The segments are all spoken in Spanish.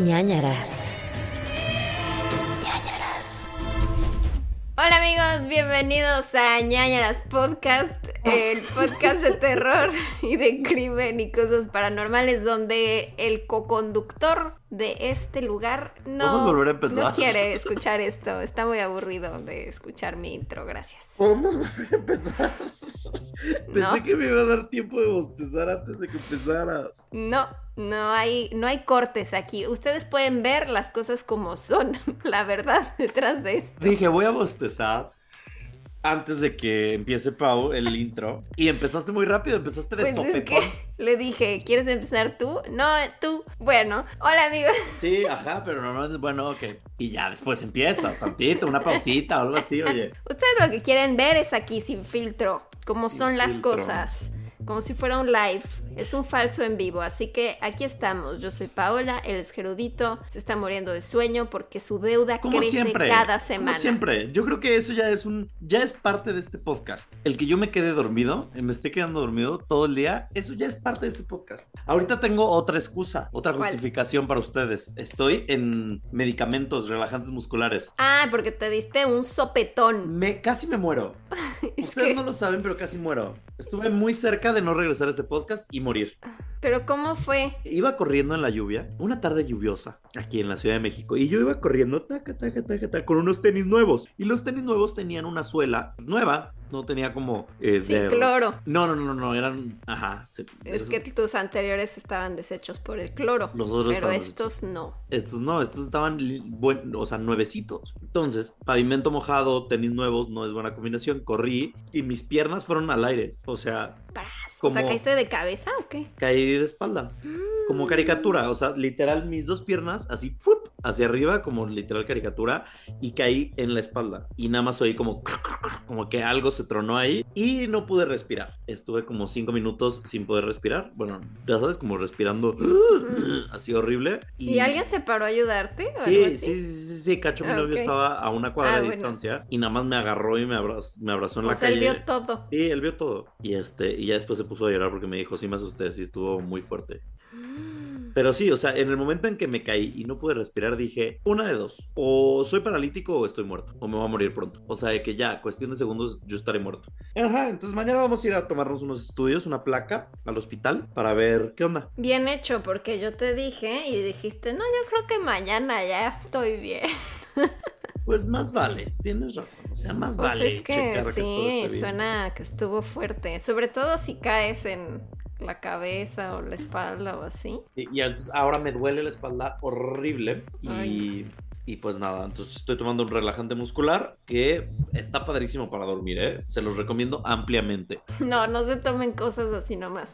ñañaras. ñañaras. Hola amigos, bienvenidos a ñañaras podcast, el podcast de terror y de crimen y cosas paranormales donde el co-conductor de este lugar no, Podemos volver a empezar. no quiere escuchar esto. Está muy aburrido de escuchar mi intro, gracias. Podemos volver a empezar. Pensé No. que me iba a dar tiempo de bostezar antes de que empezaras. No, no hay, no hay cortes aquí. Ustedes pueden ver las cosas como son, la verdad, detrás de esto. Dije, voy a bostezar antes de que empiece Pau el intro. Y empezaste muy rápido, empezaste de Pues es sopetón. que le dije, ¿quieres empezar tú? No, tú. Bueno, hola amigos. Sí, ajá, pero no, no es bueno, ok. Y ya después empieza, tantito, una pausita o algo así, oye. Ustedes lo que quieren ver es aquí sin filtro, como Sin son las cosas, como si fuera un live. Es un falso en vivo, así que aquí estamos. Yo soy Paola, él es Gerudito, se está muriendo de sueño porque su deuda Como crece siempre. cada semana. Como siempre. Yo creo que eso ya es un. Ya es parte de este podcast. El que yo me quede dormido, me esté quedando dormido todo el día, eso ya es parte de este podcast. Ahorita tengo otra excusa, otra ¿Cuál? justificación para ustedes. Estoy en medicamentos relajantes musculares. Ah, porque te diste un sopetón. Me, casi me muero. Es Ustedes que- no lo saben, pero casi muero. Estuve muy cerca de no regresar a este podcast y morir. Pero ¿cómo fue? Iba corriendo en la lluvia, una tarde lluviosa, aquí en la Ciudad de México, y yo iba corriendo, taca, taca, taca, taca, con unos tenis nuevos. Y los tenis nuevos tenían una suela nueva, no tenía como... eh, Sin de- cloro. No, no, no, no, eran... Ajá. se- Es que tus anteriores estaban deshechos por el cloro. Los otros pero estos no. Estos no, estos estaban, buen, o sea, nuevecitos. Entonces, pavimento mojado, tenis nuevos, no es buena combinación. Corrí y mis piernas fueron al aire. O sea, Pras. O sea, Como- ¿caíste de cabeza o qué? caí de espalda. Como caricatura, o sea, literal mis dos piernas así ¡fup! Hacia arriba, como literal caricatura, y caí en la espalda. Y nada más oí como, como que algo se tronó ahí y no pude respirar. Estuve como cinco minutos sin poder respirar. Bueno, ya sabes, como respirando así horrible. ¿Y alguien se paró a ayudarte? o algo Sí, así? sí, sí, sí, sí, Cacho, mi Ah, novio estaba a una cuadra Ah, de bueno. distancia y nada más me agarró y me abrazó, me abrazó en O la sea, calle. él vio todo. Sí, él vio todo. Y este, y ya después se puso a llorar porque me dijo, sí me asusté, sí estuvo muy fuerte. Pero sí, o sea, en el momento en que me caí y no pude respirar, dije, una de dos. O soy paralítico o estoy muerto. O me voy a morir pronto. O sea, de que ya, cuestión de segundos, yo estaré muerto. Ajá, entonces mañana vamos a ir a tomarnos unos estudios, una placa al hospital para ver qué onda. Bien hecho, porque yo te dije y dijiste, no, yo creo que mañana ya estoy bien. Pues más vale, tienes razón. O sea, más Pues vale. es que sí, suena que estuvo fuerte. Sobre todo si caes en la cabeza o la espalda o así. Y, y entonces ahora me duele la espalda horrible y, Ay. y pues nada, entonces estoy tomando un relajante muscular que está padrísimo para dormir, ¿eh? Se los recomiendo ampliamente. No, no se tomen cosas así nomás.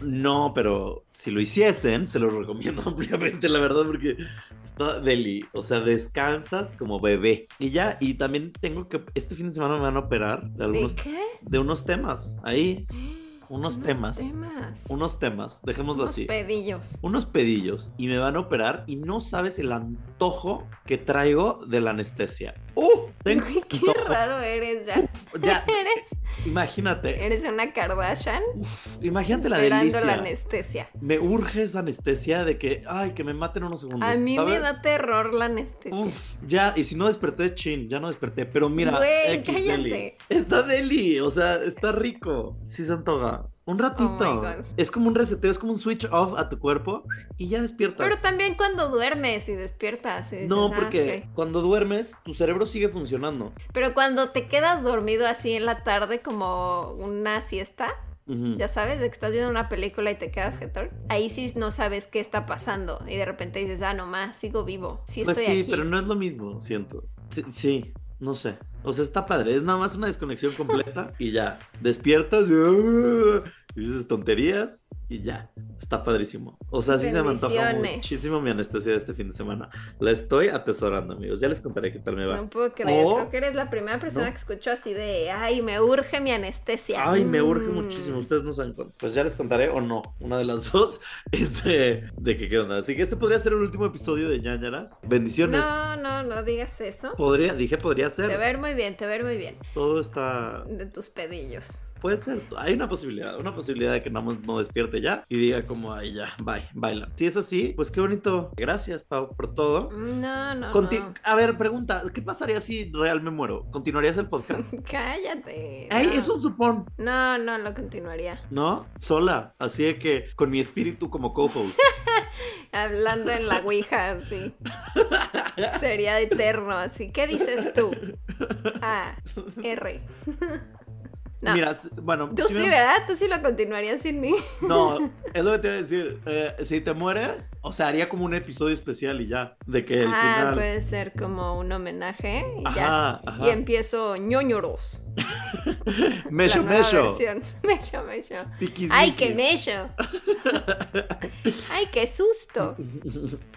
No, pero si lo hiciesen, se los recomiendo ampliamente, la verdad, porque está deli. O sea, descansas como bebé. Y ya, y también tengo que, este fin de semana me van a operar de ¿De algunos, qué? de unos temas ahí. Unos temas. temas. Unos temas, dejémoslo Unos así. pedillos. unos pedillos y me van a operar y no sabes el antojo que traigo de la anestesia. ¡Uh! Tengo qué raro eres ya. Ya, Eres, imagínate. eres una Kardashian Uf, imagínate la esperando delicia. la anestesia. Me urge esa anestesia de que, ay, que me maten unos segundos. A mí me da terror la anestesia. Uf, ya, y si no desperté, chin, ya no desperté. Pero mira, Güey, X cállate. deli. Está deli, o sea, está rico. Sí se antoja. Un ratito. Oh God. es como un reseteo, es como un switch off a tu cuerpo y ya despiertas. Pero también cuando duermes y despiertas. y dices, No, "Ah, porque ok". cuando duermes, tu cerebro sigue funcionando. Pero cuando te quedas dormido así en la tarde como una siesta, ya sabes, de que estás viendo una película y te quedas jetón, ahí sí no sabes qué está pasando y de repente dices, ah, no más, sigo vivo, sí Pues estoy sí, aquí. pero no es lo mismo, siento. Sí, sí, no sé. O sea, está padre. Es nada más una desconexión completa y ya. Despiertas y dices tonterías y ya. Está padrísimo. O sea, sí se me antoja muchísimo mi anestesia de este fin de semana. La estoy atesorando, amigos. Ya les contaré qué tal me va. No puedo creer, O- creo que eres la primera persona ¿No? que escucho así de, ay, me urge mi anestesia. Ay, me urge Mm. muchísimo. Ustedes no saben cuánto. Pues ya les contaré o no. Una de las dos. Este, de que qué onda. Así que este podría ser el último episodio de ñañaras. Bendiciones. No, no, no digas eso. Podría, dije podría Te ser. ver muy bien, te ver muy bien. Todo está. De tus pedillos. Puede ser. Hay una posibilidad, una posibilidad de que no, no despierte ya y diga como, ay, ya, bye, baila. Si es así, pues qué bonito. Gracias, Pau, por todo. No, no, Conti- no. A ver, pregunta, ¿qué pasaría si real me muero? ¿Continuarías el podcast? Cállate. Ay, no. es un supón, No, no lo continuaría. ¿no? Sola, así de que con mi espíritu como co-host. Hablando en la Ouija, así. Sería eterno, así. ¿Qué dices tú? A, R. No. Mira, bueno, Tú si sí, me- ¿verdad? Tú sí lo continuarías sin mí. No, es lo que te iba a decir. eh, si te mueres, o sea, haría como un episodio especial y ya. De que el ah, final. puede ser como un homenaje y Ajá, ya. ajá. Y empiezo ñoñoros. Versión. Mesho, mesho. Piquis, ¡Ay, qué mello! ¡Ay, qué susto!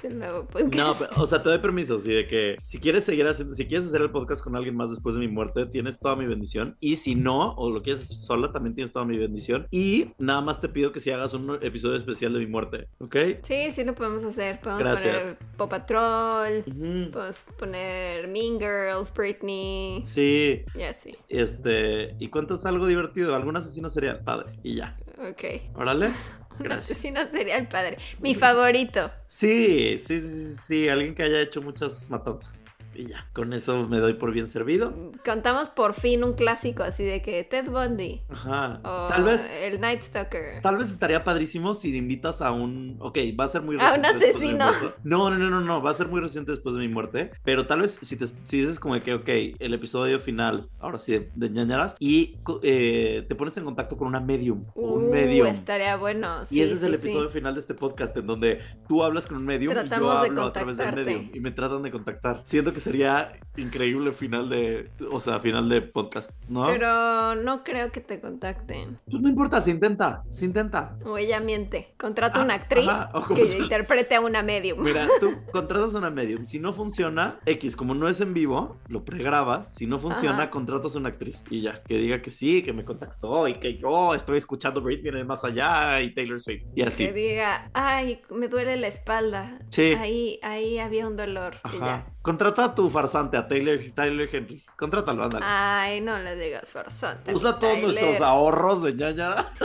No, pero, o sea, te doy permiso, sí, de que si quieres seguir haciendo, si quieres hacer el podcast con alguien más después de mi muerte, tienes toda mi bendición. Y si no, o lo quieres hacer sola, también tienes toda mi bendición. Y nada más te pido que si hagas un episodio especial de mi muerte, ¿ok? Sí, sí lo podemos hacer. Podemos Gracias. poner Paw Patrol, podemos poner Mean Girls, Britney, Sí, y así. este, y cuentas algo divertido, algún asesino sería padre, y ya. Ok. Órale. Un Gracias. asesino sería el padre. Mi favorito. Sí, sí, sí, sí, sí, alguien que haya hecho muchas matanzas. Y ya, con eso me doy por bien servido. Contamos por fin un clásico así de que Ted Bundy Ajá. o Tal vez, el Night Stalker. tal vez estaría padrísimo si invitas a un. Ok, va a ser muy A un reciente. de mi asesino. No, no, no, no, no, va a ser muy reciente después de mi muerte. Pero tal vez si, te, si dices como de que, ok, el episodio final, ahora sí, de, de ñañaras, y eh, te pones en contacto con una medium. o un Uh, medium. estaría bueno. Y sí, ese es el sí, episodio final de este podcast en donde tú hablas con un medium y yo hablo a través del medium y me tratan de contactar. Siento que sería increíble final de, o sea, final de podcast, ¿no? Pero no creo que te contacten. Pues no importa, se intenta, se intenta. O ella miente. Contrata Ah, una actriz ajá, que tú. interprete a una medium. Mira, tú contratas una medium. Si no funciona, X, como no es en vivo, lo pregrabas. Si no funciona, Ajá. contratas una actriz y ya, que diga que sí, que me contactó y que yo estoy escuchando Britney en el más allá y Taylor Swift. Y así. Que diga, ay, me duele la espalda. Sí. Ahí, ahí había un dolor. Y ya. Contrata a tu farsante, a Taylor, Tyler Henry. Contrátalo, ándale. Ay, no le digas farsante. Usa todos Tyler. nuestros ahorros de ñañara.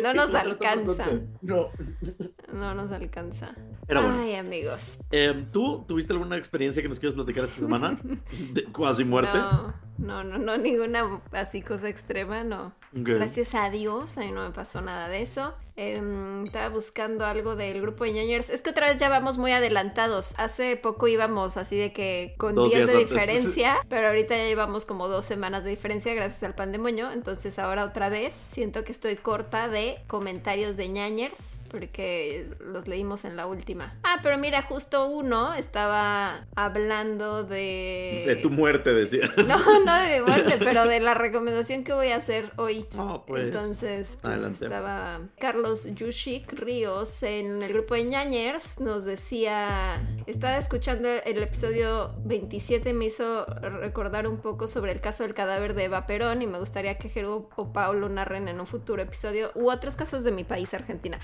No nos alcanza. No. No nos alcanza. Pero bueno. Ay, amigos. Eh, ¿Tú tuviste alguna experiencia que nos quieras platicar esta semana? De cuasi muerte. No, no, no, no, ninguna así cosa extrema, no. Gracias a Dios, a mí no me pasó nada de eso. Em, estaba buscando algo del grupo de ñañers. Es que otra vez ya vamos muy adelantados. Hace poco íbamos así de que con Dos días de antes. diferencia, pero ahorita ya llevamos como dos semanas de diferencia gracias al pandemonio. Entonces ahora otra vez siento que estoy corta de comentarios de ñañers porque los leímos en la última. Ah, pero mira, justo uno estaba hablando de... De tu muerte, decías. No, no de mi muerte, pero de la recomendación que voy a hacer hoy. No, pues, Entonces, pues adelante. estaba Carlos Yushik Ríos en el grupo de ñañers. Nos decía, estaba escuchando el episodio 27, me hizo recordar un poco sobre el caso del cadáver de Eva Perón y me gustaría que Jeru o Paulo narren en un futuro episodio u otros casos de mi país, Argentina.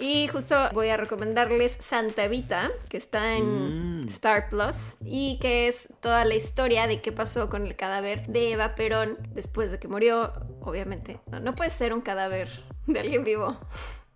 Y justo voy a recomendarles Santa Evita, que está en Mm. Star Plus, y que es toda la historia de qué pasó con el cadáver de Eva Perón después de que murió. Obviamente, no, no puede ser un cadáver de alguien vivo,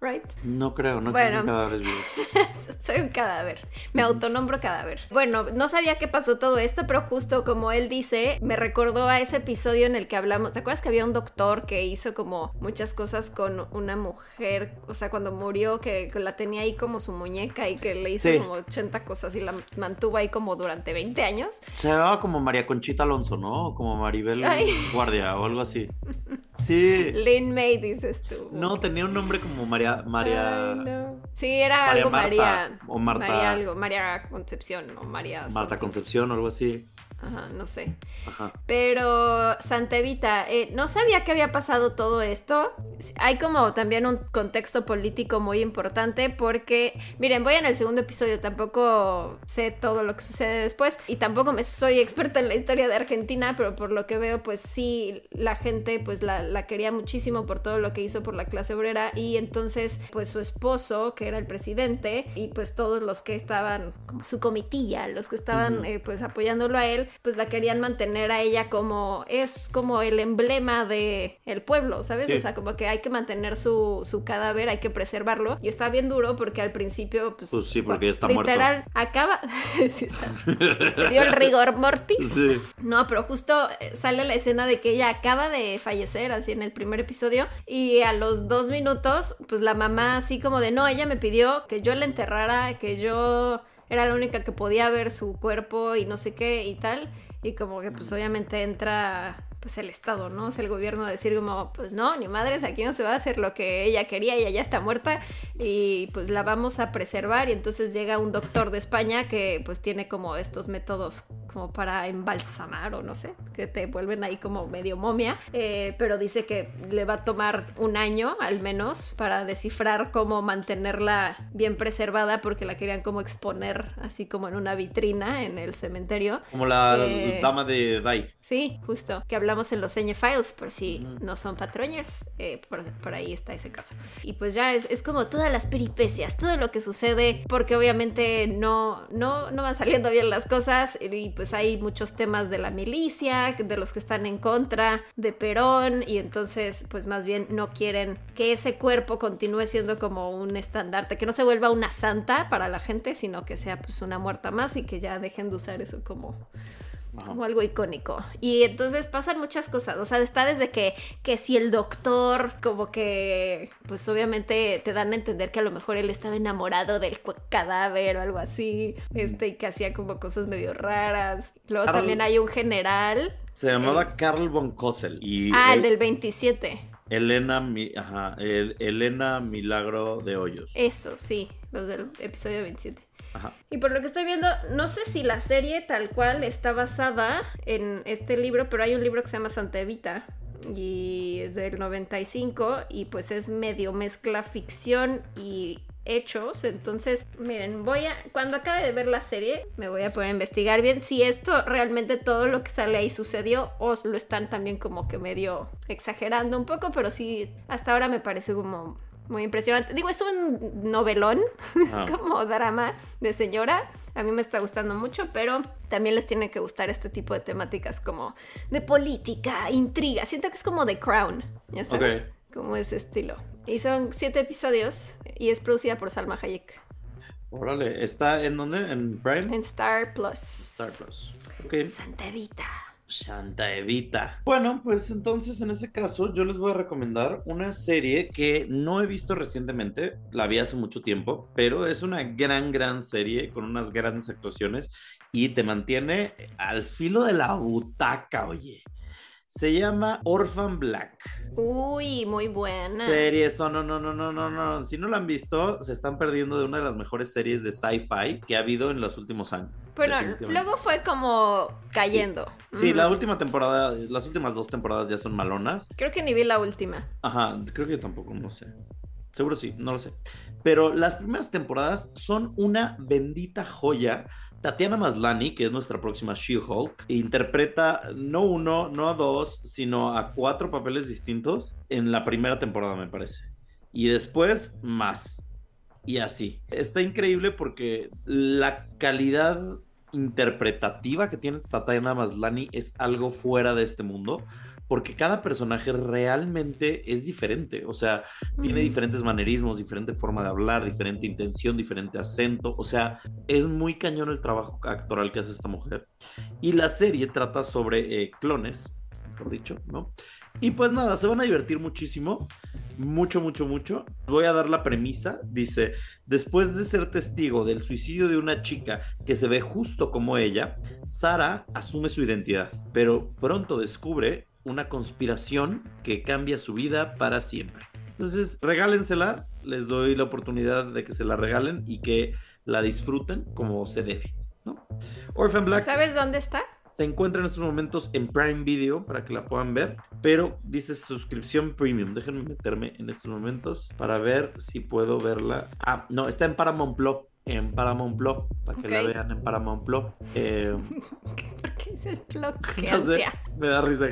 ¿right? No creo, no Bueno. cadáveres vivos. Soy un cadáver. Me autonombro cadáver. Bueno, no sabía qué pasó todo esto, pero justo como él dice, me recordó a ese episodio en el que hablamos. ¿Te acuerdas que había un doctor que hizo como muchas cosas con una mujer? O sea, cuando murió, que que la tenía ahí como su muñeca y que le hizo Sí. como 80 cosas y la mantuvo ahí como durante 20 años. Se llamaba como María Conchita Alonso, ¿no? O como Maribel Ay. Guardia o algo así. Sí. Lin May, dices tú. No, tenía un nombre como María. María. Ay, no. Sí, era María algo Marta, María. o Marta- María algo. María Concepción o María. Marta. Concepción o algo así. Ajá, no sé. Ajá. Pero Santa Evita, eh, no sabía que había pasado todo esto. Hay como también un contexto político muy importante porque, miren, voy en el segundo episodio, tampoco sé todo lo que sucede después y tampoco me soy experta en la historia de Argentina, pero por lo que veo, pues sí, la gente pues la, la quería muchísimo por todo lo que hizo por la clase obrera y entonces pues su esposo, que era el presidente, y pues todos los que estaban como su comitilla, los que estaban eh, pues apoyándolo a él, pues la querían mantener a ella como es como el emblema de el pueblo, ¿sabes? Sí. O sea, como que hay que mantener su, su cadáver, hay que preservarlo y está bien duro porque al principio pues, Pues sí, porque ya está literal acaba sí está. Le dio el rigor mortis. Sí. No, pero justo eh, sale la escena de que ella acaba de fallecer, así en el primer episodio, y a los dos minutos, pues la mamá así como de, no, ella me pidió que yo la enterrara, que yo era la única que podía ver su cuerpo y no sé qué y tal, y como que pues obviamente entra pues el Estado, ¿no? O sea, el gobierno decir como, pues no, ni madres, aquí no se va a hacer lo que ella quería, ella ya está muerta y pues la vamos a preservar y entonces llega un doctor de España que pues tiene como estos métodos como para embalsamar o no sé, que te vuelven ahí como medio momia, eh, pero dice que le va a tomar un año al menos para descifrar cómo mantenerla bien preservada porque la querían como exponer así como en una vitrina en el cementerio. Como la Eh, dama de Dai. Sí, justo, que hablamos en los Señe Files, por si no son patroñers, eh, por, por ahí está ese caso. Y pues ya es, es como todas las peripecias, todo lo que sucede, porque obviamente no, no, no van saliendo bien las cosas, y pues hay muchos temas de la milicia, de los que están en contra de Perón, y entonces pues más bien no quieren que ese cuerpo continúe siendo como un estandarte, que no se vuelva una santa para la gente, sino que sea pues una muerta más y que ya dejen de usar eso como Ajá. como algo icónico. Y entonces pasan muchas cosas. O sea, está desde que, que si el doctor, como que, pues obviamente te dan a entender que a lo mejor él estaba enamorado del cadáver o algo así. Este, y que hacía como cosas medio raras. Luego Carl- también hay un general. Se llamaba Carl von Kossel. Y Ah, el del 27. Elena, ajá, el- Elena Milagro de Hoyos. Eso, sí, los del episodio 27. Y por lo que estoy viendo, no sé si la serie tal cual está basada en este libro, pero hay un libro que se llama Santa Evita y es del 95 y pues es medio mezcla ficción y hechos. Entonces, miren, voy a cuando acabe de ver la serie, me voy a poder investigar bien si esto realmente todo lo que sale ahí sucedió o lo están también como que medio exagerando un poco, pero sí hasta ahora me parece como muy impresionante. Digo, es un novelón, Ah. como drama de señora. A mí me está gustando mucho, pero también les tiene que gustar este tipo de temáticas como de política, intriga. Siento que es como The Crown, ya sabes, como ese estilo. Y son siete episodios y es producida por Salma Hayek Órale, ¿está en dónde? ¿En Prime? en Star Plus. Star Plus. Ok. Santa Evita. Santa Evita. Bueno, pues entonces en ese caso yo les voy a recomendar una serie que no he visto recientemente, la vi hace mucho tiempo, pero es una gran, gran serie con unas grandes actuaciones y te mantiene al filo de la butaca, oye. Se llama Orphan Black. Uy, muy buena. Series, oh, no, no, no, no, no, no. Si no la han visto, se están perdiendo de una de las mejores series de sci-fi que ha habido en los últimos años. Pero luego fue como cayendo. Sí, Mm. la última temporada, las últimas dos temporadas ya son malonas. Creo que ni vi la última. Ajá, creo que yo tampoco, no sé. Seguro sí, no lo sé. Pero las primeras temporadas son una bendita joya. Tatiana Maslani, que es nuestra próxima She-Hulk, interpreta no uno, no a dos, sino a cuatro papeles distintos en la primera temporada, me parece. Y después más. Y así. Está increíble porque la calidad interpretativa que tiene Tatiana Maslani es algo fuera de este mundo porque cada personaje realmente es diferente, o sea, tiene diferentes manerismos, diferente forma de hablar, diferente intención, diferente acento, o sea, es muy cañón el trabajo actoral que hace esta mujer. Y la serie trata sobre eh, clones, mejor dicho, ¿no? Y pues nada, se van a divertir muchísimo, mucho, mucho, mucho. Voy a dar la premisa, dice, después de ser testigo del suicidio de una chica que se ve justo como ella, Sara asume su identidad, pero pronto descubre una conspiración que cambia su vida para siempre. Entonces, regálensela, les doy la oportunidad de que se la regalen y que la disfruten como se debe, ¿no? Orphan Black ¿Sabes dónde está? se encuentra en estos momentos en Prime Video para que la puedan ver, pero dice suscripción premium. Déjenme meterme en estos momentos para ver si puedo verla. Ah, no, está en Paramount Plus. En Paramount Plus, para que la vean en Paramount Plus. Eh, ¿Por qué dices no sé, ansia. me da risa.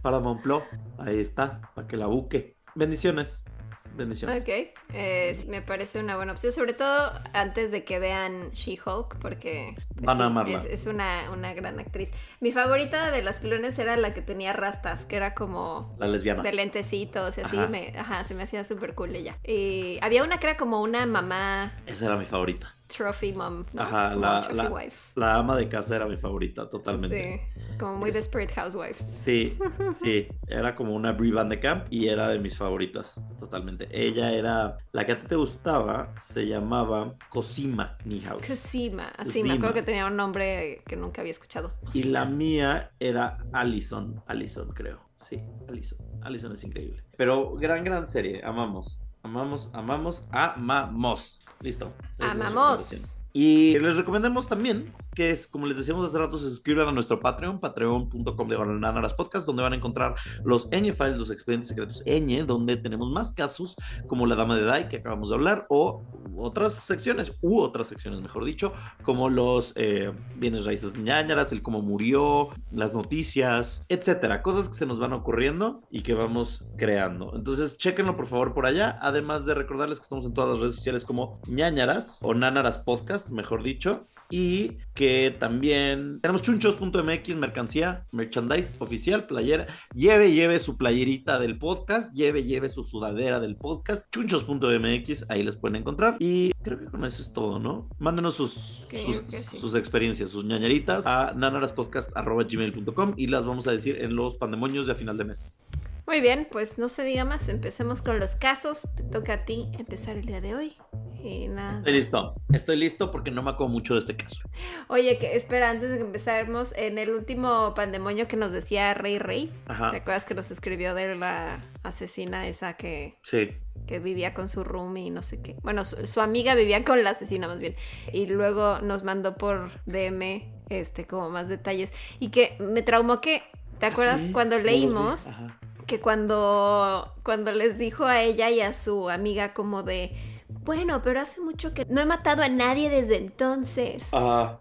Paramount Plus, ahí está, para que la busque. Bendiciones. Bendiciones. Ok, eh, sí, me parece una buena opción, sobre todo antes de que vean She-Hulk, porque pues, Van a sí, amarla. es, es una, una gran actriz. Mi favorita de las clones era la que tenía rastas, que era como La lesbiana. de lentecitos y así, Ajá. me, ajá, se me hacía súper cool ella. Y había una que era como una mamá Esa era mi favorita. Trophy mom, ¿no? Ajá, la, trophy la, wife. la ama de casa era mi favorita, totalmente. Sí, como muy Es- desperate housewives. Sí, sí, era como una Brie Van de Camp y era de mis favoritas, totalmente. Ella era, la que a ti te gustaba, se llamaba Cosima Niehaus. Cosima, sí, me acuerdo que tenía un nombre que nunca había escuchado. Y la mía era Allison, Allison creo. Sí, Allison. Allison es increíble. Pero gran, gran serie, amamos. Amamos, amamos, amamos. Listo. Amamos. Y les recomendamos también que es, como les decíamos hace rato, se suscriban a nuestro Patreon, patreon.com de Nanaras Podcast, donde van a encontrar los Ñ Files, los expedientes secretos Ñ, donde tenemos más casos como la Dama de Dai, que acabamos de hablar, o otras secciones, u otras secciones, mejor dicho, como los eh, bienes raíces ñañaras, el cómo murió, las noticias, etcétera. Cosas que se nos van ocurriendo y que vamos creando. Entonces, chéquenlo por favor por allá. Además de recordarles que estamos en todas las redes sociales como ñañaras o nanaras podcast, mejor dicho. Y que también tenemos chunchos.mx, mercancía, merchandise oficial, playera. Lleve, lleve su playerita del podcast, lleve, lleve su sudadera del podcast. Chunchos.mx, ahí les pueden encontrar. Y creo que con eso es todo, ¿no? Mándenos sus, sus, sí. sus experiencias, sus ñañaritas a nanaraspodcast.gmail.com y las vamos a decir en los pandemonios de a final de mes. Muy bien, pues no se diga más, empecemos con los casos. Te toca a ti empezar el día de hoy. Y nada. Estoy listo. Estoy listo porque no me acuerdo mucho de este caso. Oye, que espera, antes de que empezáramos, en el último pandemonio que nos decía Rey Rey, ¿te Ajá. acuerdas que nos escribió de la asesina esa que, Sí. que vivía con su roomie y no sé qué? Bueno, su, su amiga vivía con la asesina más bien. Y luego nos mandó por DM este como más detalles. Y que me traumó que, ¿te acuerdas Ah, Sí, cuando leímos? Ajá. Que cuando, cuando les dijo a ella y a su amiga como de, bueno, pero hace mucho que no he matado a nadie desde entonces,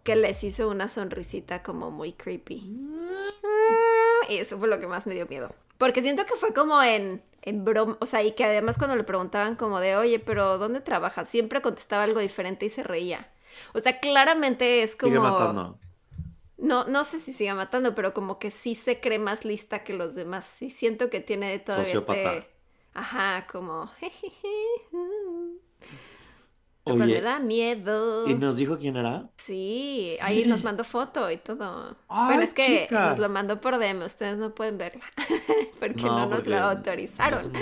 que les hizo una sonrisita como muy creepy. Y eso fue lo que más me dio miedo. Porque siento que fue como en, en broma, o sea, y que además cuando le preguntaban como de, oye, pero ¿dónde trabajas? Siempre contestaba algo diferente y se reía. O sea, claramente es como... Sigue matando. No, no sé si siga matando, pero como que sí se cree más lista que los demás. Sí siento que tiene todo Sociópata. este. Ajá, como. Oye, me da miedo. ¿y nos dijo quién era? Sí, ahí nos mandó foto y todo. ¡Ay, Pero es que chica! nos lo mandó por DM, ustedes no pueden verla. porque no, nos lo autorizaron.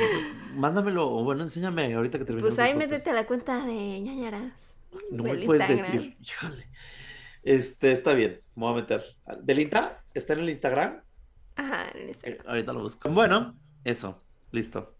Mándamelo, o bueno, enséñame ahorita que terminemos. Pues ahí métete a la cuenta de ñañaras. No me puedes Instagram. decir. Híjole. Este, está bien, me voy a meter. ¿Del Insta? ¿Está en el Instagram? Ajá, en Eh, Instagram. ahorita lo busco. Bueno, eso, listo.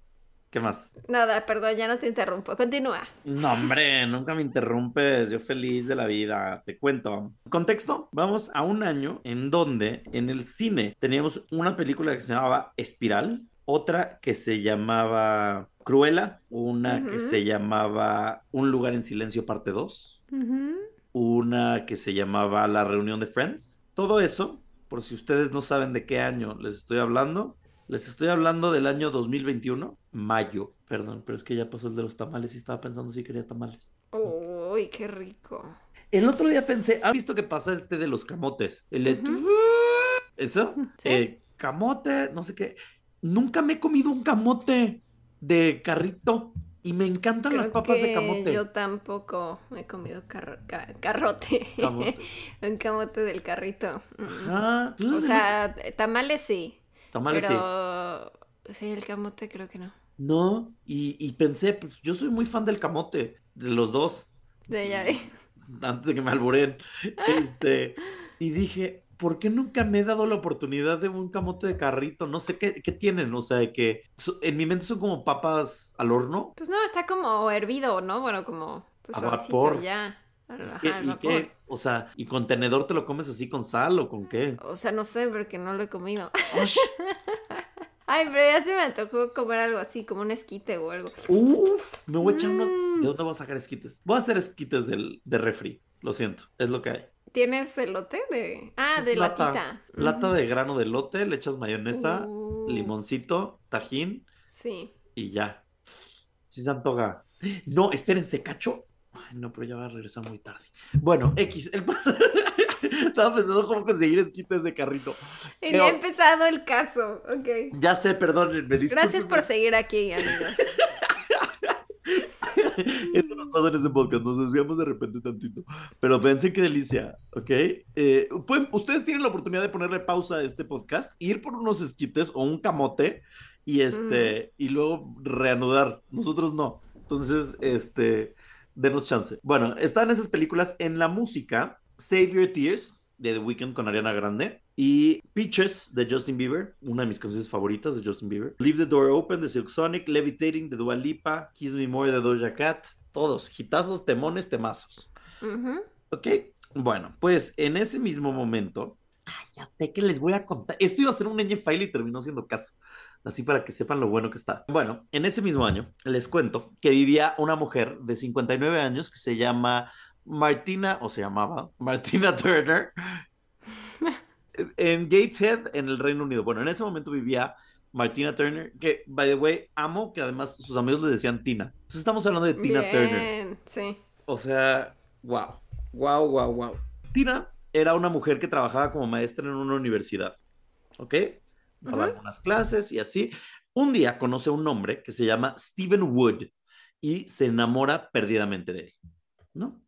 ¿Qué más? Nada, perdón, ya no te interrumpo. Continúa. No, hombre, nunca me interrumpes. Yo feliz de la vida. Te cuento. Contexto: vamos a un año en donde en el cine teníamos una película que se llamaba Espiral, otra que se llamaba Cruella, una que se llamaba Un lugar en silencio, parte 2, Ujú. Una que se llamaba La reunión de Friends. Todo eso, por si ustedes no saben de qué año les estoy hablando, les estoy hablando del año 2021, mayo. Perdón, pero es que ya pasó el de los tamales y estaba pensando si quería tamales. Uy, qué rico. El otro día pensé, ¿han visto que pasa este de los camotes? El de... ¿Eso? Sí. Eh, camote, no sé qué. Nunca me he comido un camote de carrito y me encantan las papas de camote. Yo tampoco he comido carro- ca- carrote. Camote. Un camote del carrito. Mm. Ajá. O Entonces, sea, tamales sí. tamales sí. pero sí, el camote creo que no. No, y, y pensé, pues yo soy muy fan del camote, de los dos, De ya vi. antes de que me alburen. Este, y dije, ¿por qué nunca me he dado la oportunidad de un camote de carrito? No sé qué, qué tienen, o sea, de que so- en mi mente son como papas al horno. Pues no, está como hervido, ¿no? Bueno, como pues, A vapor. ya. Ajá, ¿Qué- al ¿Y qué? O sea, ¿y con tenedor te lo comes así con sal o con qué? O sea, no sé, porque no lo he comido. Ay, pero ya se me antojó comer algo así, como un esquite o algo. uf, me voy a echar unos... Mm. ¿De dónde voy a sacar esquites? Voy a hacer esquites del, de refri, lo siento, es lo que hay. ¿Tienes elote de...? Ah, de Lata, latita. Lata de grano de lote, le echas mayonesa, Uh, limoncito, tajín Sí. y ya. Sí se antoja. No, espérense, cacho. Ay, no, pero ya va a regresar muy tarde. Bueno, X. el- Estaba pensando cómo conseguir esquites de carrito. Y Pero- ya ha empezado el caso. Ok. Ya sé, perdón, me Gracias por seguir aquí, amigos. Esto nos pasa en ese podcast, nos desviamos de repente tantito. Pero pensé qué delicia, ¿ok? Eh, pueden- ustedes tienen la oportunidad de ponerle pausa a este podcast, ir por unos esquites o un camote y este y luego reanudar. Nosotros no. Entonces, este, denos chance. Bueno, están esas películas en la música. Save Your Tears de The Weeknd con Ariana Grande y Peaches de Justin Bieber, una de mis canciones favoritas de Justin Bieber. Leave the Door Open de Silk Sonic, Levitating de Dua Lipa, Kiss Me More de Doja Cat, todos hitazos, temones, temazos. Ujú. ¿Ok? Bueno, pues en ese mismo momento, ay, ya sé que les voy a contar. Esto iba a ser un file y terminó siendo caso. Así para que sepan lo bueno que está. Bueno, en ese mismo año les cuento que vivía una mujer de 59 años que se llama Martina, o se llamaba Martina Turner, en Gateshead, en el Reino Unido. Bueno, en ese momento vivía Martina Turner, que, by the way, amo que además sus amigos le decían Tina. Entonces estamos hablando de Tina Turner. Sí. O sea, wow, wow, wow, wow. Tina era una mujer que trabajaba como maestra en una universidad, ¿ok? Daba Ujú. algunas clases y así. Un día conoce a un hombre que se llama Stephen Wood y se enamora perdidamente de él, ¿no?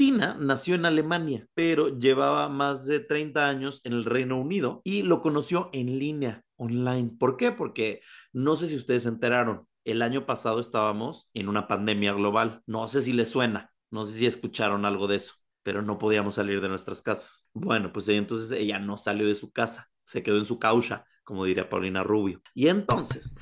Tina nació en Alemania, pero llevaba más de 30 años en el Reino Unido y lo conoció en línea, online. ¿Por qué? Porque no sé si ustedes se enteraron, el año pasado estábamos en una pandemia global. No sé si les suena, no sé si escucharon algo de eso, pero no podíamos salir de nuestras casas. Bueno, pues entonces ella no salió de su casa, se quedó en su caucha, como diría Paulina Rubio. Y entonces,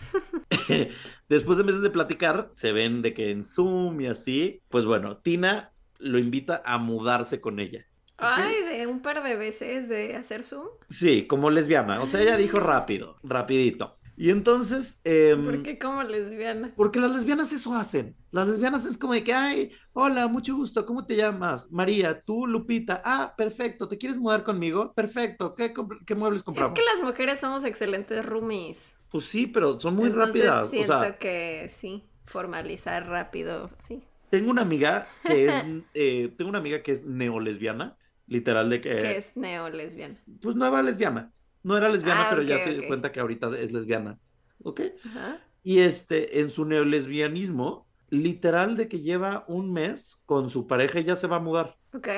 después de meses de platicar, se ven de que en Zoom y así, pues bueno, Tina lo invita a mudarse con ella. Ay, de un par de veces de hacer Zoom. Sí, como lesbiana. O sea, ella dijo rápido, rapidito. Y entonces... em, ¿Por qué como lesbiana? Porque las lesbianas eso hacen. Las lesbianas es como de que, ay, hola, mucho gusto, ¿cómo te llamas? María, tú, Lupita. Ah, perfecto, ¿te quieres mudar conmigo? Perfecto, ¿qué, muebles Es compramos? que las mujeres somos excelentes roomies. Pues sí, pero son muy Entonces rápidas. O siento sea, que sí, formalizar rápido, sí. Tengo una amiga que es, eh, tengo una amiga que es neolesbiana, literal de que, Que es neo lesbiana. pues nueva lesbiana. No era lesbiana, Ah, pero ya se dio cuenta que ahorita es lesbiana. ¿Ok? Ajá. Y este, en su neolesbianismo, literal de que lleva un mes con su pareja y ya se va a mudar. Ok.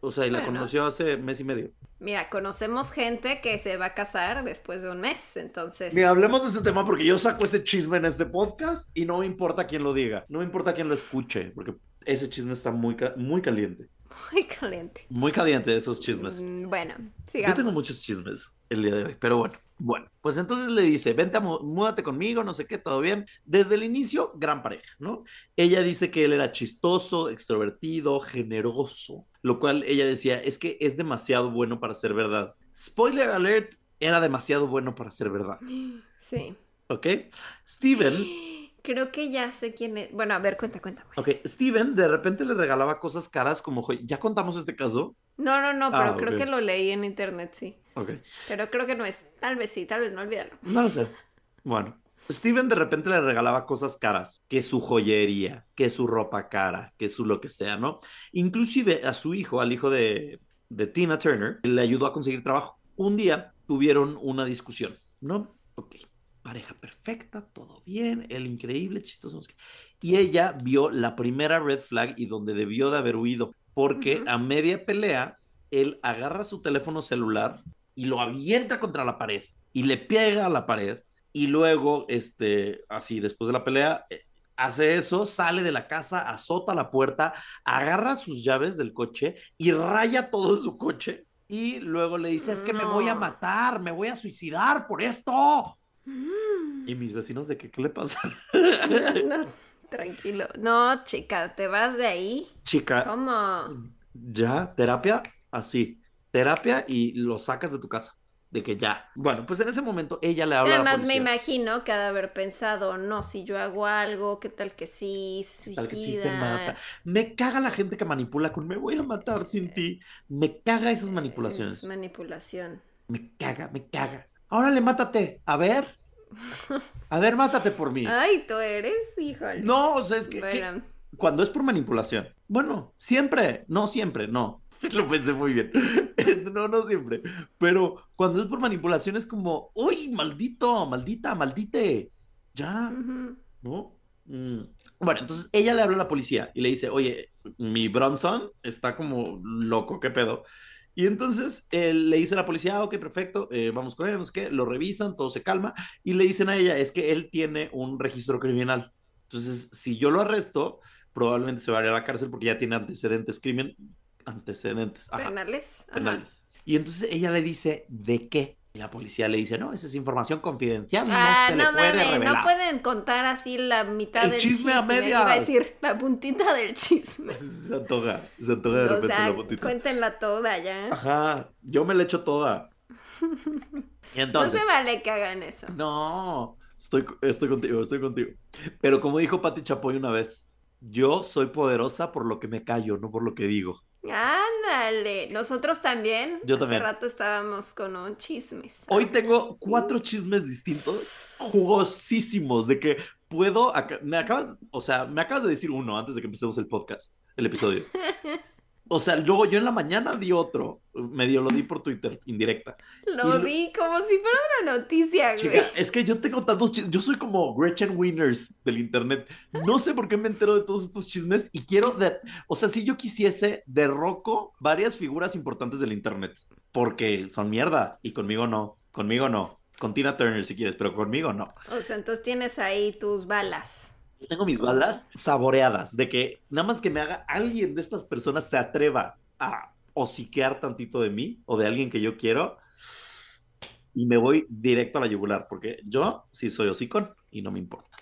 O sea, y la Bueno. conoció hace mes y medio. Mira, conocemos gente que se va a casar después de un mes, entonces. Mira, hablemos de ese tema porque yo saco ese chisme en este podcast y no me importa quién lo diga, no me importa quién lo escuche, porque ese chisme está muy, muy caliente. Muy caliente. Muy caliente esos chismes. Mm, Bueno, Yo sigamos. tengo muchos chismes el día de hoy, pero bueno. Bueno, pues entonces le dice, vente, a múdate conmigo, no sé qué, todo bien. Desde el inicio, gran pareja, ¿no? Ella dice que él era chistoso, extrovertido, generoso, lo cual ella decía, es que es demasiado bueno para ser verdad. Spoiler alert, era demasiado bueno para ser verdad, Sí. ¿ok? Steven, Creo que ya sé quién es. Bueno, a ver, cuenta, cuenta. ok, Steven de repente le regalaba cosas caras como, "Joy, ¿ya contamos este caso? No, no, no, pero Ah, creo que lo leí en internet, sí. Ok. Pero creo que no es. Tal vez sí, tal vez no, olvídalo. No lo sé. Bueno, Steven de repente le regalaba cosas caras, que su joyería, que su ropa cara, que su lo que sea, ¿no? Inclusive a su hijo, al hijo de, de Tina Turner, le ayudó a conseguir trabajo. Un día tuvieron una discusión, ¿no? Ok, pareja perfecta, todo bien, el increíble, chistoso. Y ella vio la primera red flag y donde debió de haber huido, porque Ujú. a media pelea, él agarra su teléfono celular y lo avienta contra la pared y le pega a la pared y luego, este, así, después de la pelea, eh, hace eso, sale de la casa, azota la puerta, agarra sus llaves del coche y raya todo su coche y luego le dice, es que me voy a matar, me voy a suicidar por esto. Mm. Y mis vecinos de que, ¿qué le pasa? No, tranquilo. No, chica, te vas de ahí. Chica, ¿Cómo? ya, terapia, así, terapia y lo sacas de tu casa. De que ya. Bueno, pues en ese momento ella le habla a la Además, me imagino que ha de haber pensado, no, si yo hago algo, ¿qué tal que sí se suicida? Tal que sí se mata. Me caga la gente que manipula con me voy a matar sin ti. Me caga esas manipulaciones. Es manipulación. Me caga, me caga. Órale, mátate. A ver. A ver, mátate por mí. Ay, tú eres, híjole. No, o sea, es que, que Bueno, cuando es por manipulación. Bueno, siempre, no siempre, no. Lo pensé muy bien. No, no siempre. Pero cuando es por manipulación es como, uy, maldito, maldita, maldite. Ya. ¿no? Mm. Bueno, entonces ella le habla a la policía y le dice, oye, mi Bronson está como loco, ¿qué pedo? Y entonces le dice a la policía, ah, ok, perfecto, eh, vamos con él, no sé qué, lo revisan, todo se calma y le dicen a ella, es que él tiene un registro criminal. Entonces, si yo lo arresto, probablemente se va a ir a la cárcel porque ya tiene antecedentes crimen, antecedentes, ajá, penales. Ajá. penales. Y entonces ella le dice, ¿de qué? Y la policía le dice, no, esa es información confidencial, Ah, no se no le puede revelar. no pueden contar así la mitad El del chisme a Iba a medias. decir, la puntita del chisme. Se antoja, se antoja de O repente sea, la botita. cuéntenla toda ya. Ajá, yo me la echo toda. Y No entonces, se vale que hagan eso. no, estoy, estoy contigo, estoy contigo. Pero como dijo Pati Chapoy una vez, yo soy poderosa por lo que me callo, no por lo que digo. Ándale. Nosotros también. Yo Hace también. rato estábamos con un chismes. Hoy tengo cuatro chismes distintos, jugosísimos, de que puedo, me acabas, o sea, me acabas de decir uno antes de que empecemos el podcast, el episodio. O sea, luego yo en la mañana di otro, medio lo di por Twitter, indirecta. Lo y lo- vi como si fuera una noticia, güey. Chica, es que yo tengo tantos chismes, yo soy como Gretchen Winners del internet. No sé por qué me entero de todos estos chismes y quiero, de, o sea, si yo quisiese, derroco varias figuras importantes del internet, porque son mierda y conmigo no, conmigo no. Con Tina Turner si quieres, pero conmigo no. O sea, entonces tienes ahí tus balas. Yo tengo mis balas saboreadas de que nada más que me haga alguien de estas personas se atreva a hociquear tantito de mí o de alguien que yo quiero y me voy directo a la yugular porque yo sí soy hocicón y no me importa.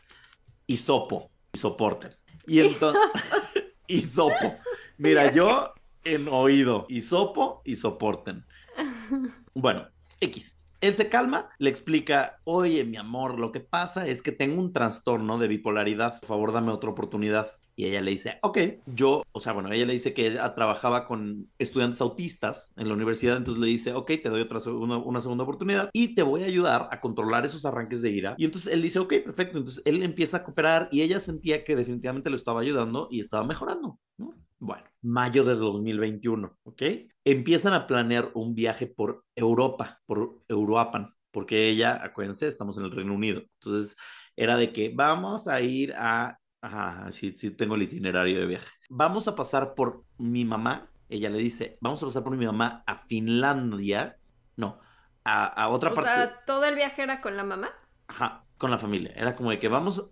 Y sopo, y soporten. Y entonces, y sopo. Mira, yo en oído, y sopo y soporten. Bueno, X. Él se calma, le explica, oye, mi amor, lo que pasa es que tengo un trastorno de bipolaridad, por favor, dame otra oportunidad. Y ella le dice, ok, yo, o sea, bueno, ella le dice que trabajaba con estudiantes autistas en la universidad, entonces le dice, ok, te doy otra una, una segunda oportunidad y te voy a ayudar a controlar esos arranques de ira. Y entonces él dice, ok, perfecto, entonces él empieza a cooperar y ella sentía que definitivamente lo estaba ayudando y estaba mejorando, ¿no? Bueno, mayo de 2021, ¿ok? Empiezan a planear un viaje por Europa, por Euroapan, porque ella, acuérdense, estamos en el Reino Unido. Entonces, era de que vamos a ir a... Ajá, sí, sí, tengo el itinerario de viaje. Vamos a pasar por mi mamá. Ella le dice, vamos a pasar por mi mamá a Finlandia. No, a, a otra O parte. sea, todo el viaje era con la mamá. Ajá, con la familia. Era como de que vamos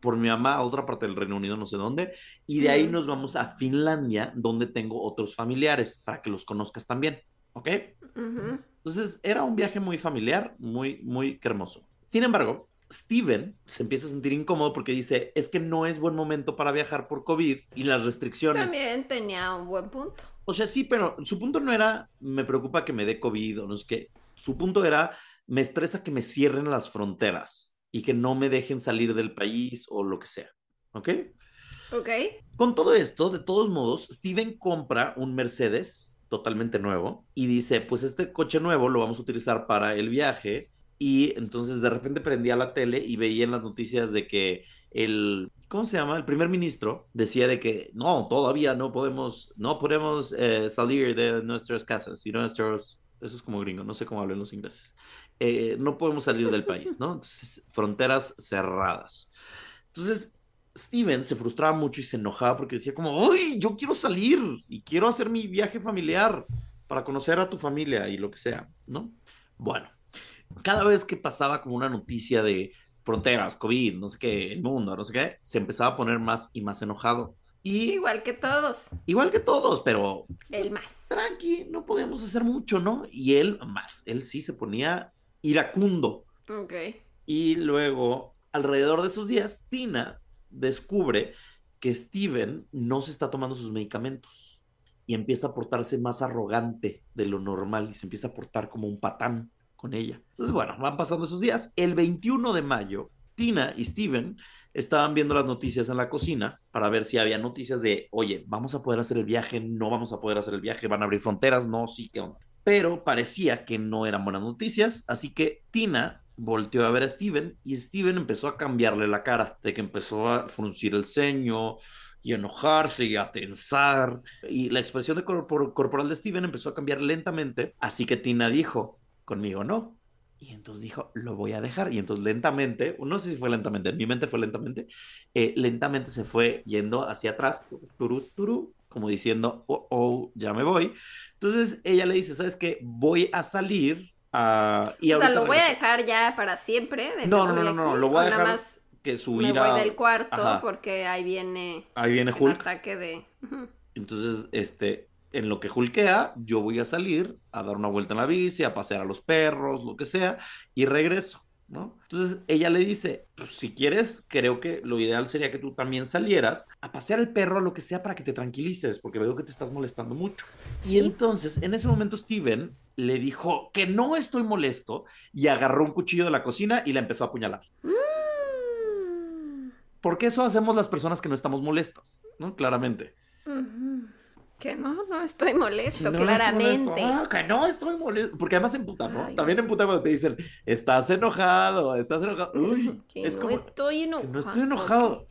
por mi mamá a otra parte del Reino Unido, no sé dónde, y de ahí nos vamos a Finlandia, donde tengo otros familiares, para que los conozcas también, ¿ok? Ujú. Entonces era un viaje muy familiar, muy, muy hermoso. Sin embargo, Steven se empieza a sentir incómodo porque dice, es que no es buen momento para viajar por COVID y las restricciones. También tenía un buen punto. O sea, sí, pero su punto no era, me preocupa que me dé COVID o no es que, su punto era, me estresa que me cierren las fronteras y que no me dejen salir del país o lo que sea. ¿Ok? Ok. Con todo esto, de todos modos, Steven compra un Mercedes totalmente nuevo y dice, pues este coche nuevo lo vamos a utilizar para el viaje y entonces de repente prendía la tele y veía en las noticias de que el, ¿cómo se llama? El primer ministro decía de que no, todavía no podemos, no podemos eh, salir de nuestras casas y nuestros, eso es como gringo, no sé cómo hablan los ingleses, Eh, no podemos salir del país, ¿no? Entonces, fronteras cerradas. Entonces, Steven se frustraba mucho y se enojaba porque decía como, ¡Uy, yo quiero salir y quiero hacer mi viaje familiar para conocer a tu familia y lo que sea, ¿no? Bueno, cada vez que pasaba como una noticia de fronteras, COVID, no sé qué, el mundo, no sé qué, se empezaba a poner más y más enojado. Y Igual que todos. igual que todos, pero El más. tranqui, no podíamos hacer mucho, ¿no? Y él más, él sí se ponía iracundo. Ok. Y luego, alrededor de esos días, Tina descubre que Steven no se está tomando sus medicamentos y empieza a portarse más arrogante de lo normal y se empieza a portar como un patán con ella. Entonces, bueno, van pasando esos días. El 21 de mayo, Tina y Steven estaban viendo las noticias en la cocina para ver si había noticias de, oye, vamos a poder hacer el viaje, no vamos a poder hacer el viaje, van a abrir fronteras, no, sí, qué onda. Pero parecía que no eran buenas noticias, así que Tina volteó a ver a Steven y Steven empezó a cambiarle la cara, de que empezó a fruncir el ceño y enojarse y a tensar. Y la expresión de corpor- corporal de Steven empezó a cambiar lentamente, así que Tina dijo, conmigo no. Y entonces dijo, lo voy a dejar. Y entonces lentamente, no sé si fue lentamente, en mi mente fue lentamente, eh, lentamente se fue yendo hacia atrás, turú, turú, como diciendo, oh, oh, ya me voy. Entonces ella le dice, ¿sabes qué? Voy a salir. ah, y o sea, lo voy a regreso". dejar ya para siempre. de No, no, no, no, aquí, lo voy a dejar más que su me voy del cuarto Ajá. porque ahí viene Ahí viene el Hulk. ataque de... Entonces, este, en lo que hulkea, yo voy a salir a dar una vuelta en la bici, a pasear a los perros, lo que sea, y regreso, ¿no? Entonces ella le dice, pues, si quieres, creo que lo ideal sería que tú también salieras a pasear el perro, lo que sea, para que te tranquilices, porque veo que te estás molestando mucho. Sí. Y entonces, en ese momento, Steven le dijo que no estoy molesto y agarró un cuchillo de la cocina y la empezó a apuñalar. Mm. Porque eso hacemos las personas que no estamos molestas, ¿no? Claramente. Ujú. Que no, no estoy molesto, Que no estoy claramente. molesto. Ah, que no estoy molesto. Porque además emputa, ¿no? Ay. También emputa cuando te dicen, estás enojado, estás enojado. Uy, que es no como, estoy enojado. no estoy enojado.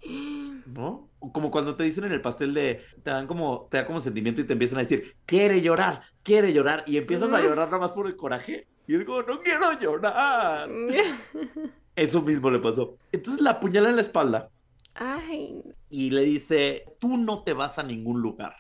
¿no? Como cuando te dicen en el pastel de, te dan como, te da como sentimiento y te empiezan a decir, quiere llorar, quiere llorar. Y empiezas a Mm. llorar nada más por el coraje. Y es como, no quiero llorar. Eso mismo le pasó. Entonces la apuñala en la espalda Ay, y le dice, tú no te vas a ningún lugar.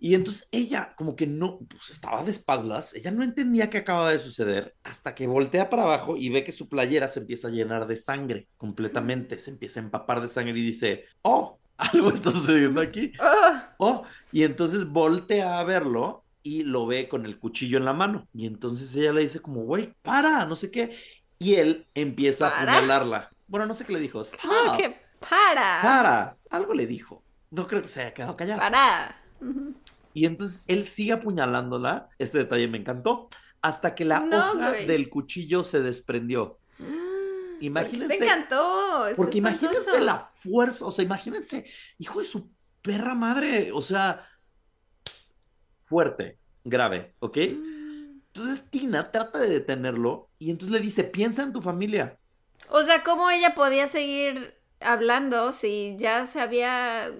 Y entonces ella, como que no, pues estaba de espaldas, ella no entendía qué acaba de suceder hasta que voltea para abajo y ve que su playera se empieza a llenar de sangre completamente, se empieza a empapar de sangre y dice, oh, algo está sucediendo aquí, oh, oh, y entonces voltea a verlo y lo ve con el cuchillo en la mano. Y entonces ella le dice como, güey, para, no sé qué. Y él empieza a ¿Para? apuñalarla. Bueno, no sé qué le dijo, stop, ah, que para. para, algo le dijo. No creo que se haya quedado callado. Para. Y entonces él sigue apuñalándola. Este detalle me encantó. Hasta que la No, hoja güey. del cuchillo se desprendió. Imagínense- Te encantó. Porque imagínense la fuerza. O sea, imagínense, hijo de su perra madre. O sea, fuerte, grave, ¿ok? Mm. Entonces Tina trata de detenerlo y entonces le dice, piensa en tu familia. O sea, ¿cómo ella podía seguir hablando si ya se había.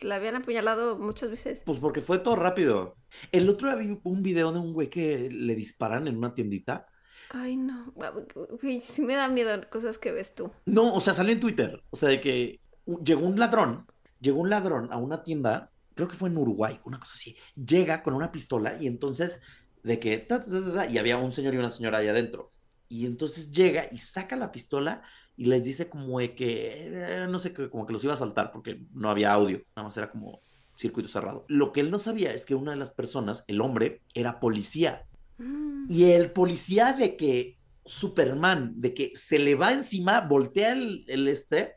La habían apuñalado muchas veces? Pues porque fue todo rápido. El otro día vi un video de un güey que le disparan en una tiendita. Ay, no. Sí me da miedo cosas que ves tú. No, o sea, salió en Twitter. O sea, de que llegó un ladrón, llegó un ladrón a una tienda, creo que fue en Uruguay, una cosa así. Llega con una pistola y entonces, de que, ta, ta, ta, ta, ta, y había un señor y una señora ahí adentro. Y entonces llega y saca la pistola y les dice como de que, eh, no sé, como que los iba a saltar porque no había audio, nada más era como circuito cerrado. Lo que él no sabía es que una de las personas, el hombre, era policía. Mm. Y el policía de que Superman, de que se le va encima, voltea el, el este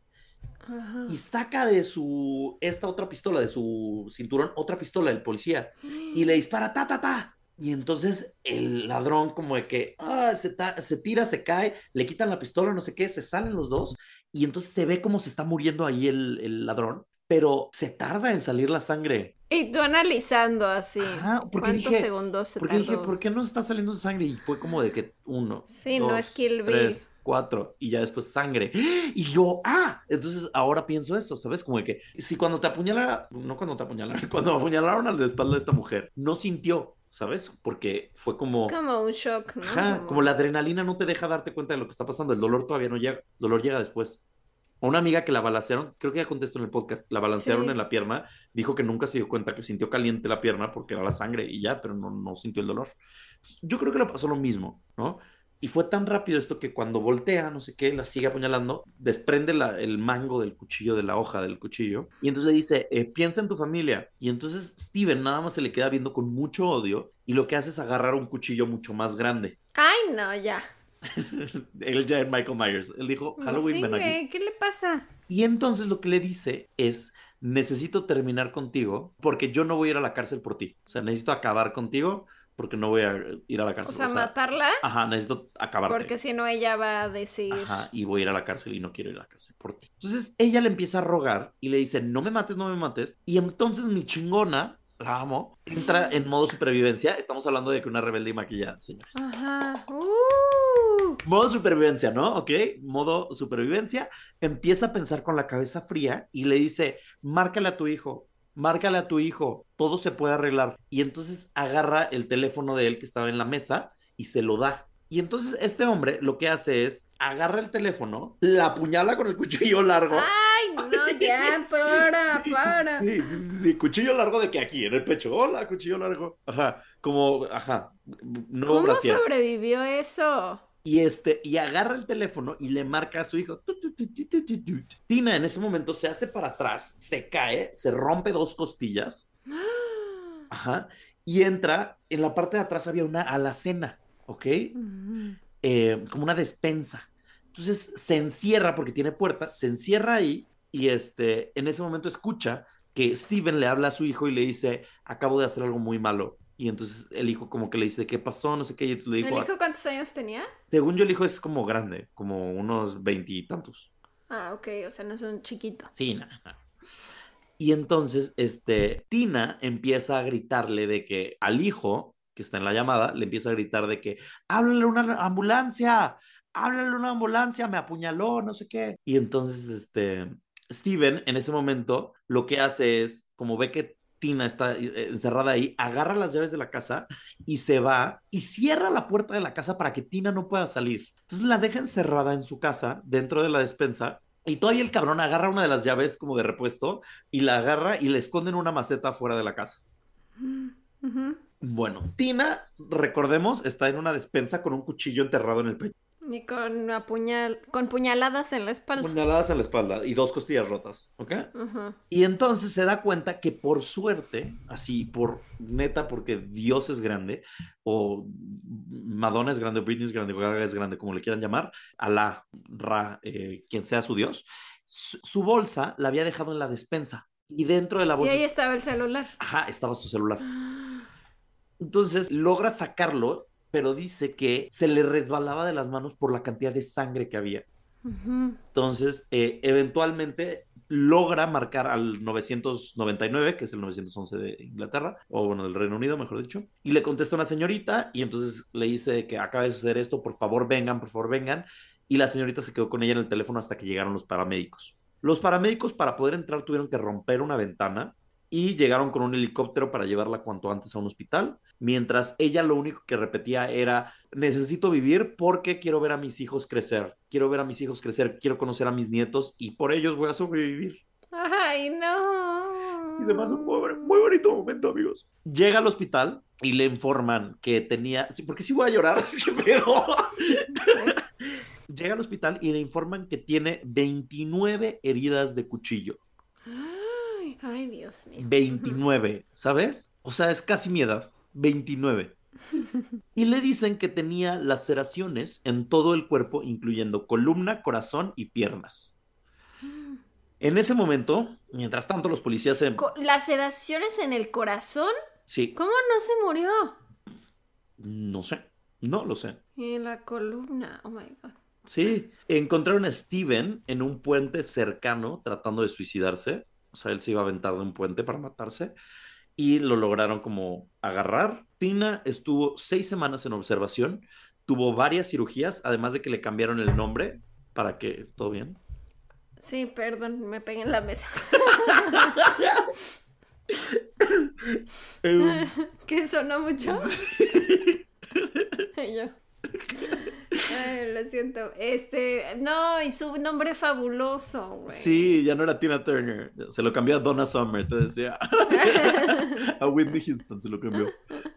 Ajá. y saca de su, esta otra pistola, de su cinturón, otra pistola, el policía, y le dispara, ta, ta, ta. Y entonces el ladrón como de que ah, se, se tira, se cae, le quitan la pistola, no sé qué, se salen los dos, y entonces se ve cómo se está muriendo ahí el, el ladrón, pero se tarda en salir la sangre. Y tú analizando así. Ajá, ¿Cuántos dije- segundos se Porque dije, tardó? ¿por qué no está saliendo sangre? Y fue como de que uno, Sí, no dos, es Kill Bill. tres, cuatro, y ya después sangre. Y yo, ah, entonces ahora pienso eso, ¿sabes? Como de que si cuando te apuñalara, no cuando te apuñalaron, cuando apuñalaron a la espalda de esta mujer, no sintió, ¿sabes? Porque fue como, Como un shock, ¿no? ajá, como la adrenalina no te deja darte cuenta de lo que está pasando, el dolor todavía no llega, el dolor llega después. A Una amiga que la balancearon, creo que ya contestó en el podcast, la balancearon Sí. en la pierna, dijo que nunca se dio cuenta que sintió caliente la pierna porque era la sangre y ya, pero no, no sintió el dolor. Yo creo que le pasó lo mismo, ¿no? Y fue tan rápido esto que cuando voltea, no sé qué, la sigue apuñalando, desprende la- el mango del cuchillo, de la hoja del cuchillo, y entonces le dice, eh, piensa en tu familia. Y entonces Steven nada más se le queda viendo con mucho odio y lo que hace es agarrar un cuchillo mucho más grande. Ay, no, ya. Él ya es Michael Myers. Él dijo, Halloween, sí, ven aquí. ¿qué le pasa? Y entonces lo que le dice es, necesito terminar contigo porque yo no voy a ir a la cárcel por ti. O sea, necesito acabar contigo porque no voy a ir a la O cárcel. sea, matarla, Ajá, necesito acabarte. porque si no ella va a decir... Ajá, y voy a ir a la cárcel y no quiero ir a la cárcel por ti. Entonces ella le empieza a rogar y le dice, no me mates, no me mates. Y entonces mi chingona, la amo, entra en modo supervivencia. Estamos hablando de que una rebelde y maquillada, señores. Ajá. Uh. Modo supervivencia, ¿no? Ok, modo supervivencia. Empieza a pensar con la cabeza fría y le dice, márcale a tu hijo, márcale a tu hijo, todo se puede arreglar. Y entonces agarra el teléfono de él que estaba en la mesa y se lo da. Y entonces este hombre lo que hace es agarra el teléfono, la apuñala con el cuchillo largo. Ay, no, ya, para, para. Sí, sí, sí, sí, cuchillo largo de que aquí, en el pecho. Hola, cuchillo largo. Ajá, como, ajá, no ¿Cómo sobrevivió eso? Y este, y agarra el teléfono y le marca a su hijo. Tina en ese momento se hace para atrás, se cae, se rompe dos costillas. Ajá. Y entra, en la parte de atrás había una alacena, ¿ok? Eh, como una despensa. Entonces se encierra porque tiene puerta, se encierra ahí y este, en ese momento escucha que Steven le habla a su hijo y le dice, acabo de hacer algo muy malo. Y entonces el hijo como que le dice, ¿qué pasó? No sé qué. Y le ¿El dijo, hijo cuántos años tenía? según yo el hijo es como grande, como unos veintitantos. Ah, ok, o sea, no es un chiquito. Sí, nada. Y entonces, este, Tina empieza a gritarle de que al hijo, que está en la llamada, le empieza a gritar de que, háblale una ambulancia, háblale una ambulancia, me apuñaló, no sé qué. Y entonces, este, Steven, en ese momento, lo que hace es, como ve que Tina está eh, encerrada ahí, agarra las llaves de la casa y se va y cierra la puerta de la casa para que Tina no pueda salir. Entonces la deja encerrada en su casa, dentro de la despensa, y todavía el cabrón agarra una de las llaves como de repuesto y la agarra y la esconde en una maceta fuera de la casa. Bueno, Tina, recordemos, está en una despensa con un cuchillo enterrado en el pecho, Y con, apuñal... con puñaladas en la espalda. puñaladas en la espalda y dos costillas rotas, ¿ok? Y entonces se da cuenta que por suerte, así, por neta, porque Dios es grande, o Madonna es grande, o Britney es grande, o Gaga es grande, como le quieran llamar, Alá, Ra, eh, quien sea su Dios, su, su bolsa la había dejado en la despensa. Y dentro de la Y bolsa, ahí estaba el celular. ajá, estaba su celular. Entonces logra sacarlo, pero dice que se le resbalaba de las manos por la cantidad de sangre que había. Entonces, eh, eventualmente logra marcar al 999, que es el 911 de Inglaterra, o bueno, del Reino Unido, mejor dicho, y le contesta una señorita y entonces le dice que acaba de suceder esto, por favor vengan, por favor vengan, y la señorita se quedó con ella en el teléfono hasta que llegaron los paramédicos. Los paramédicos para poder entrar tuvieron que romper una ventana y llegaron con un helicóptero para llevarla cuanto antes a un hospital, mientras ella lo único que repetía era, necesito vivir porque quiero ver a mis hijos crecer, quiero ver a mis hijos crecer, quiero conocer a mis nietos y por ellos voy a sobrevivir. Ay, no. Y se pasa un muy, muy bonito momento, amigos. Llega al hospital y le informan que tenía, porque sí voy a llorar. Llega al hospital y le informan que tiene 29 heridas de cuchillo. Ay, ay, Dios mío. 29, ¿sabes? O sea, es casi mi edad, 29. Y le dicen que tenía laceraciones en todo el cuerpo, incluyendo columna, corazón y piernas. En ese momento, mientras tanto, los policías se... ¿Laceraciones en el corazón? Sí, ¿Cómo no se murió? no sé, no lo sé. Y en la columna. Oh my God. Sí, encontraron a Steven en un puente cercano tratando de suicidarse. O sea, él se iba a aventar de un puente para matarse y lo lograron como agarrar. Tina estuvo seis semanas en observación, tuvo varias cirugías, además de que le cambiaron el nombre para que todo bien. Sí, perdón, me pegué en la mesa. ¿Qué sonó mucho? Y yo. Ay, lo siento. Este, no, y su nombre fabuloso, güey. sí, ya no era Tina Turner, se lo cambió a Donna Summer, te decía. a Whitney Houston se lo cambió.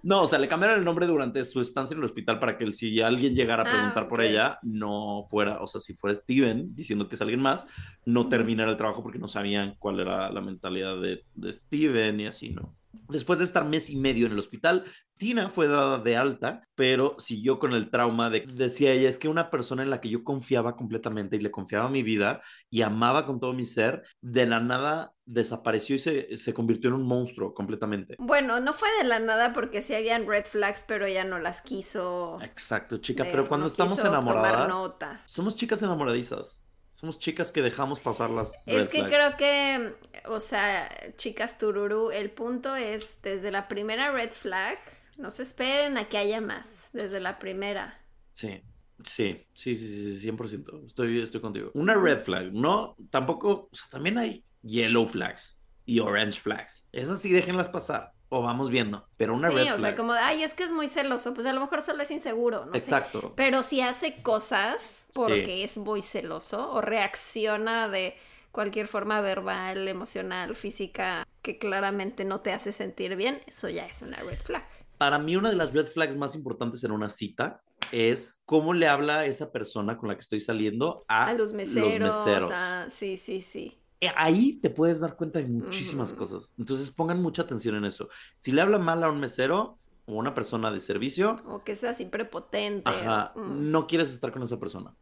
No, o sea, le cambiaron el nombre durante su estancia en el hospital para que si alguien llegara a Ah, preguntar por ella, no fuera, o sea, si fuera Steven diciendo que es alguien más, no terminara el trabajo porque no sabían cuál era la mentalidad de, de Steven y así, ¿no? Después de estar mes y medio en el hospital, Tina fue dada de alta, pero siguió con el trauma de, decía ella, es que una persona en la que yo confiaba completamente y le confiaba mi vida y amaba con todo mi ser, de la nada desapareció y se, se convirtió en un monstruo completamente. Bueno, no fue de la nada porque sí habían red flags, pero ella no las quiso. Exacto, chica, pero cuando no estamos enamoradas, nota. somos chicas enamoradizas. Somos chicas que dejamos pasar las red Es que flags. creo que, o sea, chicas tururú, el punto es desde la primera red flag, no se esperen a que haya más, desde la primera. Sí. Sí, sí, sí, sí, 100%. Estoy, estoy contigo. Una red flag, no, tampoco, o sea, también hay yellow flags y orange flags. Esas sí déjenlas pasar o vamos viendo, pero una Sí, red o sea, flag. como de, ay, es que es muy celoso, pues a lo mejor solo es inseguro, no sé. Exacto. Pero si hace cosas porque es muy celoso o reacciona de cualquier forma verbal, emocional, física, que claramente no te hace sentir bien, eso ya es una red flag. Para mí una de las red flags más importantes en una cita es cómo le habla esa persona con la que estoy saliendo a, A los meseros, meseros. a- sí, sí, sí. Eh, Ahí te puedes dar cuenta de muchísimas Ujú. cosas. Entonces pongan mucha atención en eso. Si le habla mal a un mesero o una persona de servicio, O que sea así prepotente. ajá, o- mm, no quieres estar con esa persona.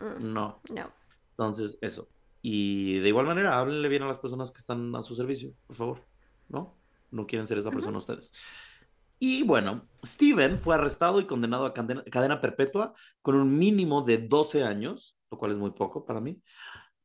mm, No. no. Entonces, eso. Y de igual manera, háblenle bien a las personas que están a su servicio, por favor. ¿No? No quieren ser esa persona ustedes. Y bueno, Steven fue arrestado y condenado a cadena, cadena perpetua con un mínimo de 12 años, lo cual es muy poco para mí.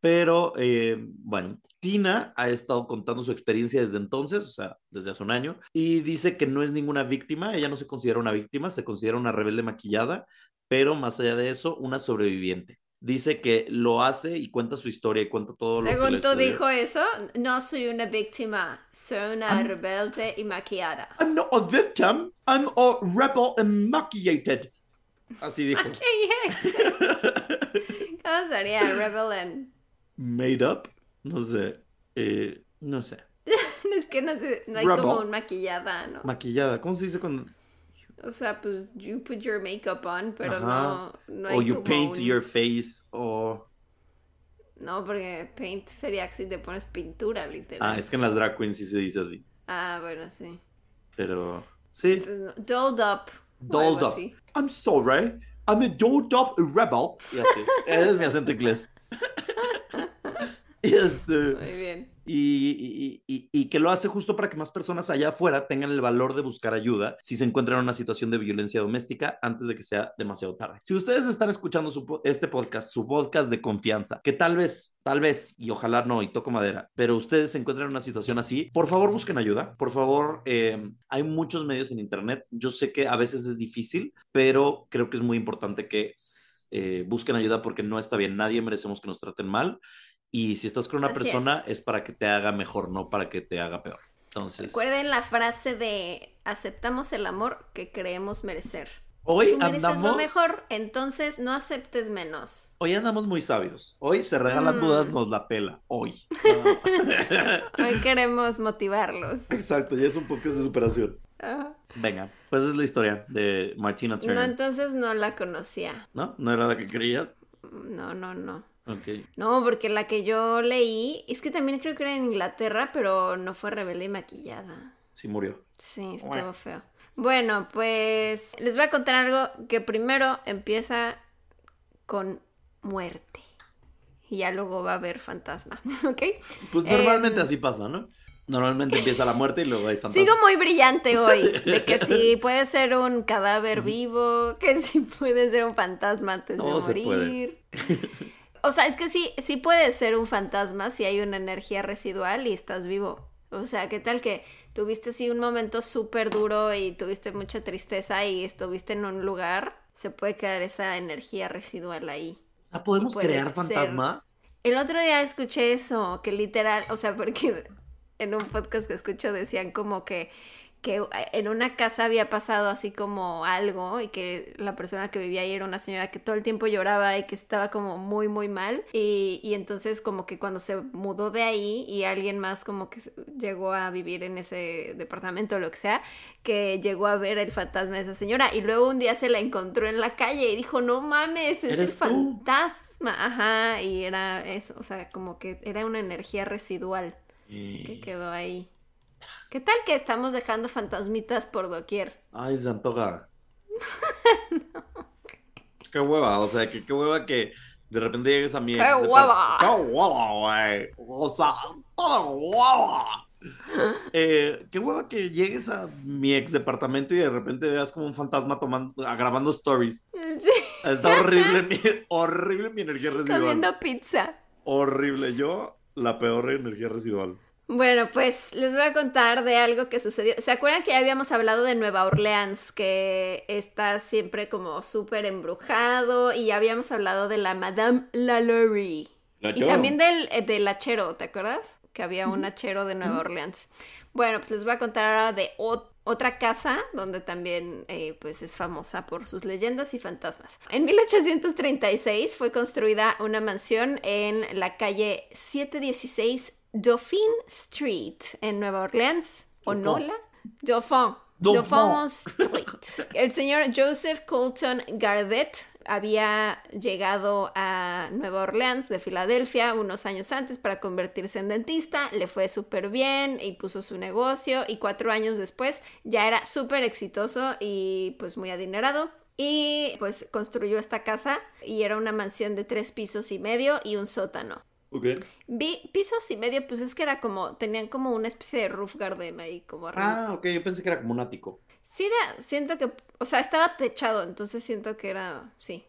Pero eh, bueno, Tina ha estado contando su experiencia desde entonces, o sea, desde hace un año, y dice que no es ninguna víctima, ella no se considera una víctima, se considera una rebelde maquillada, pero más allá de eso, una sobreviviente. Dice que lo hace y cuenta su historia y cuenta todo lo que Según le tú dijo eso, no soy una víctima, soy una Ah. rebelde y maquillada. I'm not a victim, I'm a rebel emaciated. Así dijo. ¿Cómo sería Rebel and... Made up, no sé, eh, no sé. Es que no sé, no hay como un maquillada, ¿no? Maquillada, ¿cómo se dice cuando? O sea, pues you put your makeup on, pero Ajá. no, no hay O you como paint un- your face, o... No, porque paint sería si te pones pintura, literal. Ah, es que en las drag queens sí se dice así, Ah, bueno, sí. pero... Sí, Pues no, dolled up. Dolled up. así. I'm sorry, I'm a dolled up rebel. Y así, ese es mi acento inglés. este... Muy bien. y, y- y- y que lo hace justo para que más personas allá afuera tengan el valor de buscar ayuda si se encuentran en una situación de violencia doméstica antes de que sea demasiado tarde. Si ustedes están escuchando su este podcast, su podcast de confianza, que tal vez, tal vez, y ojalá no, y toco madera, pero ustedes se encuentran en una situación así, por favor busquen ayuda. Por favor, eh, hay muchos medios en Internet. Yo sé que a veces es difícil, pero creo que es muy importante que eh, busquen ayuda porque no está bien. Nadie merecemos que nos traten mal. Y si estás con una Así persona es. es. para que te haga mejor, no para que te haga peor. Entonces, Recuerden la frase de aceptamos el amor que creemos merecer. hoy Tú mereces andamos, lo mejor, entonces no aceptes menos. hoy andamos muy sabios. Hoy se regalan Mm. dudas, nos la pela. Hoy. Hoy queremos motivarlos. Exacto, ya es un podcast de superación. Venga, pues es la historia de Martina No, Turner. entonces no la conocía. ¿No? ¿No era la que creías? No, no, no. No, porque la que yo leí, es que también creo que era en Inglaterra, pero no fue rebelde y maquillada. Sí murió. Sí, estuvo Bueno. feo. Bueno, pues les voy a contar algo que primero empieza con muerte. Y ya luego va a haber fantasma, ¿ok? Pues normalmente Em. así pasa, ¿no? Normalmente empieza la muerte y luego hay fantasmas. Sigo muy brillante hoy, de que sí puede ser un cadáver vivo, que sí puede ser un fantasma antes Todo se de puede. O sea, es que sí, sí puede ser un fantasma si hay una energía residual y estás vivo. O sea, ¿qué tal que tuviste así un momento súper duro y tuviste mucha tristeza y estuviste en un lugar? Se puede quedar esa energía residual ahí. Ah, ¿Podemos crear ser. fantasmas? El otro día escuché eso, que literal, o sea, porque en un podcast que escucho decían como que, que en una casa había pasado así como algo y que la persona que vivía ahí era una señora que todo el tiempo lloraba y que estaba como muy, muy mal. Y, y entonces como que cuando se mudó de ahí y alguien más como que llegó a vivir en ese departamento o lo que sea, que llegó a ver el fantasma de esa señora y luego un día se la encontró en la calle y dijo, no mames, es el fantasma. Ajá, y era eso, o sea, como que era una energía residual que quedó ahí. ¿Qué tal que estamos dejando fantasmitas por doquier? Ay, se antoja. Qué hueva, o sea, que qué hueva que de repente llegues a mi ¡Qué hueva! ¡Qué hueva, güey! O sea, toda hueva. Eh, qué hueva que llegues a mi ex departamento y de repente veas como un fantasma tomando, grabando stories. Sí, Está horrible mi, horrible mi energía residual. comiendo pizza. Horrible. Yo, la peor energía residual. Bueno, pues les voy a contar de algo que sucedió. ¿Se acuerdan que ya habíamos hablado de Nueva Orleans, que está siempre como súper embrujado? Y ya habíamos hablado de la Madame Lalaurie. Y también del, eh, del hachero, ¿te acuerdas? Que había un hachero de Nueva Orleans. Bueno, pues les voy a contar ahora de otra casa donde también eh, pues es famosa por sus leyendas y fantasmas. En 1836 fue construida una mansión en la calle 716 Dauphine Street en Nueva Orleans. ¿O Nola? Dauphin. Dauphin Street. El señor Joseph Colton Gardet había llegado a Nueva Orleans de Filadelfia unos años antes para convertirse en dentista, le fue súper bien y puso su negocio y cuatro años después ya era súper exitoso y pues muy adinerado. Y pues construyó esta casa y era una mansión de tres pisos y medio y un sótano. Ok. Vi pisos y medio, pues es que era como, tenían como una especie de roof garden ahí como arriba. Ah, ok, yo pensé que era como un ático. Sí, era, siento que, o sea, estaba techado, entonces siento que era, sí,